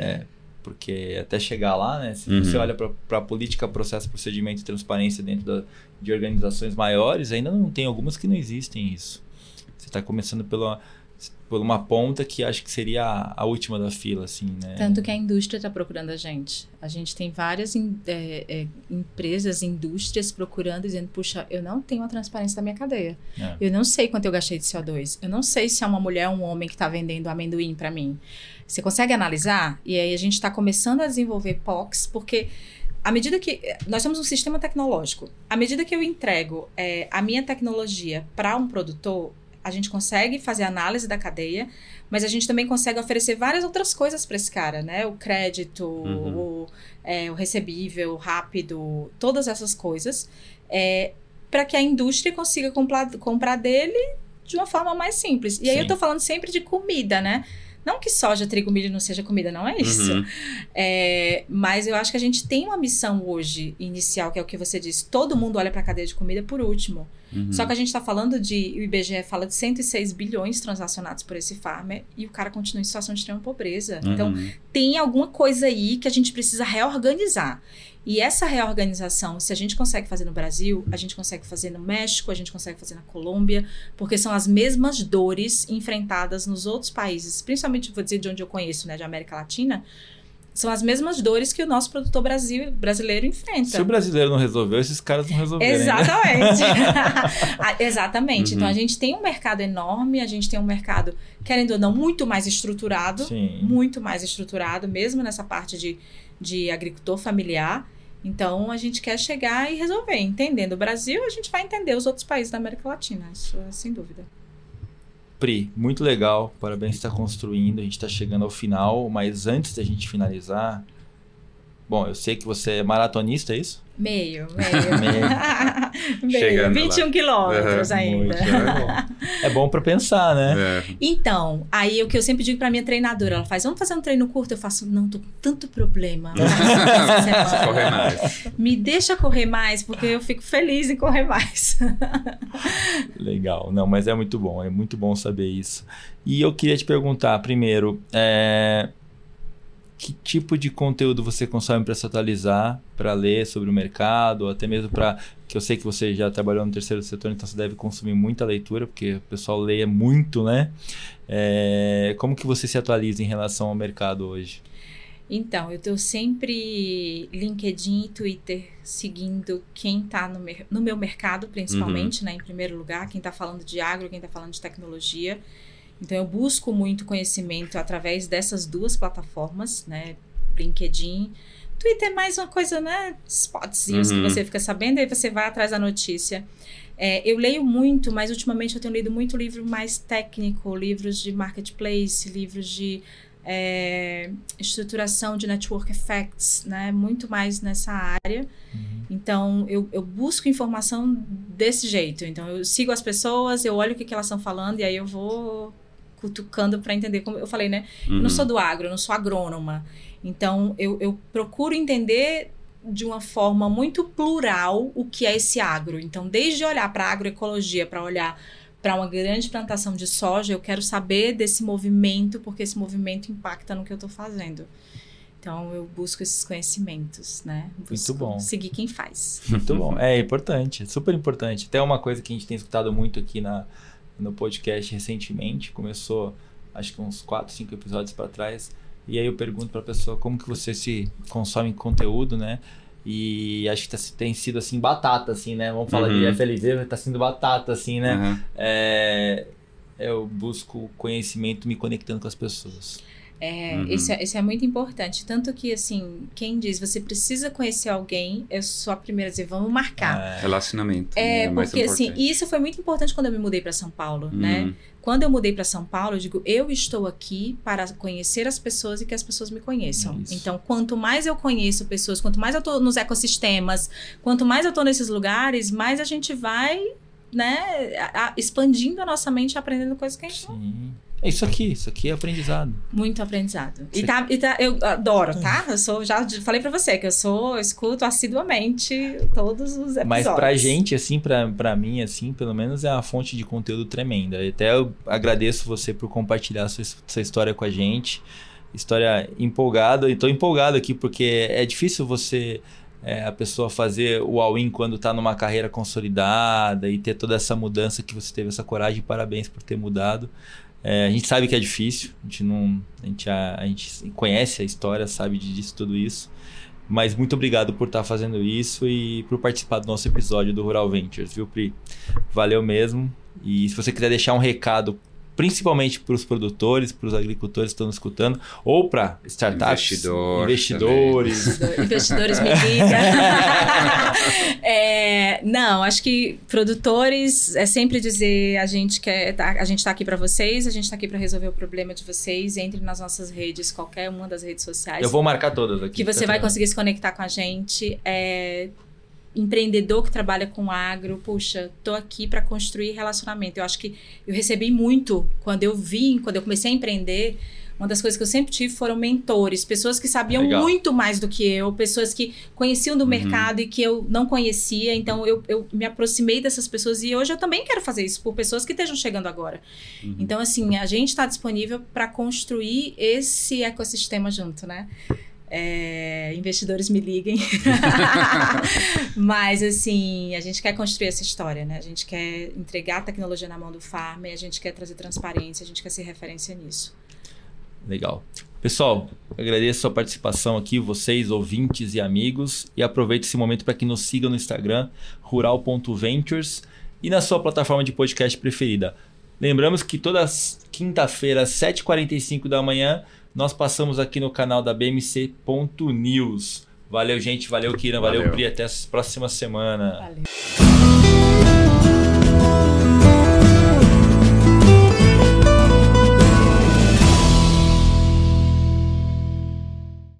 Speaker 3: É,
Speaker 1: porque até chegar lá, né? Se
Speaker 2: Uhum.
Speaker 1: você olha para a política, processo, procedimento e transparência dentro da, de organizações maiores, ainda não tem algumas que não existem isso. Você está começando pela, por uma ponta que acho que seria a, a última da fila, assim, né?
Speaker 3: Tanto que a indústria está procurando a gente. A gente tem várias in- é, é, empresas, indústrias procurando, dizendo: puxa, eu não tenho a transparência da minha cadeia.
Speaker 1: É.
Speaker 3: Eu não sei quanto eu gastei de CO2. Eu não sei se é uma mulher ou um homem que está vendendo amendoim para mim. Você consegue analisar? E aí a gente está começando a desenvolver POCs, porque à medida que. Nós temos um sistema tecnológico. À medida que eu entrego é, a minha tecnologia para um produtor, a gente consegue fazer análise da cadeia, mas a gente também consegue oferecer várias outras coisas para esse cara, né? O crédito,
Speaker 2: Uhum.
Speaker 3: o, é, o recebível, o rápido, todas essas coisas, é, para que a indústria consiga comprar, comprar dele de uma forma mais simples. E aí
Speaker 1: Sim.
Speaker 3: eu tô falando sempre de comida, né? Não que soja, trigo, milho não seja comida, não é isso.
Speaker 2: Uhum.
Speaker 3: É, mas eu acho que a gente tem uma missão hoje inicial, que é o que você disse. Todo mundo olha para a cadeia de comida por último.
Speaker 2: Uhum.
Speaker 3: Só que a gente está falando de. O IBGE fala de 106 bilhões transacionados por esse farmer e o cara continua em situação de extrema pobreza. Então,
Speaker 2: Uhum.
Speaker 3: tem alguma coisa aí que a gente precisa reorganizar. E essa reorganização, se a gente consegue fazer no Brasil, a gente consegue fazer no México, a gente consegue fazer na Colômbia, porque são as mesmas dores enfrentadas nos outros países, principalmente, vou dizer, de onde eu conheço, né, de América Latina, são as mesmas dores que o nosso produtor Brasil, brasileiro enfrenta.
Speaker 1: Se o brasileiro não resolveu, esses caras não resolveram.
Speaker 3: Exatamente. [laughs] [laughs] Ah, exatamente. Uhum. Então a gente tem um mercado enorme, a gente tem um mercado, querendo ou não, muito mais estruturado.
Speaker 1: Sim.
Speaker 3: Muito mais estruturado, mesmo nessa parte de, de agricultor familiar. Então a gente quer chegar e resolver. Entendendo o Brasil, a gente vai entender os outros países da América Latina, isso é sem dúvida.
Speaker 1: Pri, muito legal. Parabéns por estar construindo. A gente está chegando ao final, mas antes da gente finalizar, bom, eu sei que você é maratonista, é isso?
Speaker 3: Meio, [laughs] meio. meio. Chegando 21 lá. quilômetros uhum. ainda.
Speaker 1: é bom, bom para pensar, né? É.
Speaker 3: Então, aí o que eu sempre digo para minha treinadora, ela faz, vamos fazer um treino curto? Eu faço, não, tô com tanto problema. [laughs] correr mais. Me deixa correr mais, porque eu fico feliz em correr mais.
Speaker 1: Legal. Não, mas é muito bom, é muito bom saber isso. E eu queria te perguntar, primeiro, é que tipo de conteúdo você consome para se atualizar, para ler sobre o mercado, ou até mesmo para que eu sei que você já trabalhou no terceiro setor, então você deve consumir muita leitura, porque o pessoal lê muito, né? É, como que você se atualiza em relação ao mercado hoje?
Speaker 3: Então, eu estou sempre LinkedIn e Twitter seguindo quem está no, no, meu mercado, principalmente, uhum. né? Em primeiro lugar, quem está falando de agro, quem está falando de tecnologia. Então eu busco muito conhecimento através dessas duas plataformas, né? LinkedIn. Twitter é mais uma coisa, né? Spotzinhos uhum. que você fica sabendo, aí você vai atrás da notícia. É, eu leio muito, mas ultimamente eu tenho lido muito livro mais técnico, livros de marketplace, livros de é, estruturação de network effects, né? Muito mais nessa área. Uhum. Então, eu, eu, busco informação desse jeito. Então, eu sigo as pessoas, eu olho o que, que elas estão falando e aí eu vou cutucando para entender como eu falei, né? Uhum. Eu não sou uhum. do agro, eu não sou agrônoma. Então, eu, eu procuro entender de uma forma muito plural o que é esse agro. Então, desde olhar para a agroecologia, para olhar para uma grande plantação de soja, eu quero saber desse movimento, porque esse movimento impacta no que eu estou fazendo. Então, eu busco esses conhecimentos, né? Busco
Speaker 1: muito bom.
Speaker 3: Seguir quem faz.
Speaker 1: Muito bom. [laughs] É importante, super importante. Até uma coisa que a gente tem escutado muito aqui na, no podcast recentemente, começou acho que uns 4, 5 episódios para trás. E aí eu pergunto para a pessoa como que você se consome conteúdo, né? E acho que tá, tem sido assim batata, assim, né? Vamos falar uhum. de FLV, tá sendo batata, assim, né? Uhum. É, eu busco conhecimento me conectando com as pessoas.
Speaker 3: É, uhum. isso, é, isso, é, muito importante. Tanto que, assim, quem diz você precisa conhecer alguém, eu sou a primeira a dizer, vamos marcar.
Speaker 2: É. Relacionamento.
Speaker 3: É, é porque, assim, isso foi muito importante quando eu me mudei para São Paulo, uhum. né? Quando eu mudei para São Paulo, eu digo, eu estou aqui para conhecer as pessoas e que as pessoas me conheçam. Isso. Então, quanto mais eu conheço pessoas, quanto mais eu estou nos ecossistemas, quanto mais eu estou nesses lugares, mais a gente vai, né, expandindo a nossa mente, aprendendo coisas que a gente Sim. não
Speaker 1: é isso aqui, isso aqui é aprendizado.
Speaker 3: Muito aprendizado. E tá, e tá, eu adoro, tá? Eu sou, já falei para você que eu sou, eu escuto assiduamente todos os episódios.
Speaker 1: Mas pra gente, assim, pra, pra mim, assim, pelo menos é uma fonte de conteúdo tremenda. Até eu agradeço você por compartilhar sua, sua história com a gente. História empolgada, e tô empolgado aqui porque é difícil você. É, a pessoa fazer o all-in quando está numa carreira consolidada e ter toda essa mudança que você teve essa coragem. Parabéns por ter mudado. É, a gente sabe que é difícil, a gente não. A gente, a, a gente conhece a história, sabe disso, tudo isso. Mas muito obrigado por estar fazendo isso e por participar do nosso episódio do Rural Ventures, viu, Pri? Valeu mesmo. E se você quiser deixar um recado principalmente para os produtores, para os agricultores que estão nos escutando, ou para startups,
Speaker 2: Investidor
Speaker 1: investidores. [laughs]
Speaker 3: investidores me ligam. [laughs] é, não, acho que produtores é sempre dizer a gente quer, tá, a gente está aqui para vocês, a gente está aqui para resolver o problema de vocês. Entre nas nossas redes, qualquer uma das redes sociais.
Speaker 1: Eu vou marcar todas aqui.
Speaker 3: Que você vai conseguir se conectar com a gente. É, empreendedor que trabalha com agro, puxa, tô aqui para construir relacionamento. Eu acho que eu recebi muito quando eu vim, quando eu comecei a empreender. Uma das coisas que eu sempre tive foram mentores, pessoas que sabiam Legal. muito mais do que eu, pessoas que conheciam do uhum. mercado e que eu não conhecia. Então eu, eu me aproximei dessas pessoas e hoje eu também quero fazer isso por pessoas que estejam chegando agora. Uhum. Então, assim, a gente está disponível para construir esse ecossistema junto, né? É, investidores me liguem. [laughs] Mas, assim, a gente quer construir essa história, né? A gente quer entregar a tecnologia na mão do farmer, a gente quer trazer transparência, a gente quer ser referência nisso.
Speaker 1: Legal. Pessoal, agradeço a sua participação aqui, vocês, ouvintes e amigos. E aproveite esse momento para que nos siga no Instagram, rural.ventures, e na sua plataforma de podcast preferida. Lembramos que toda quinta-feira, às 7h45 da manhã, nós passamos aqui no canal da BMC.news. Valeu, gente. Valeu, Kiran. Valeu, valeu. Pri. Até a próxima semana. Valeu.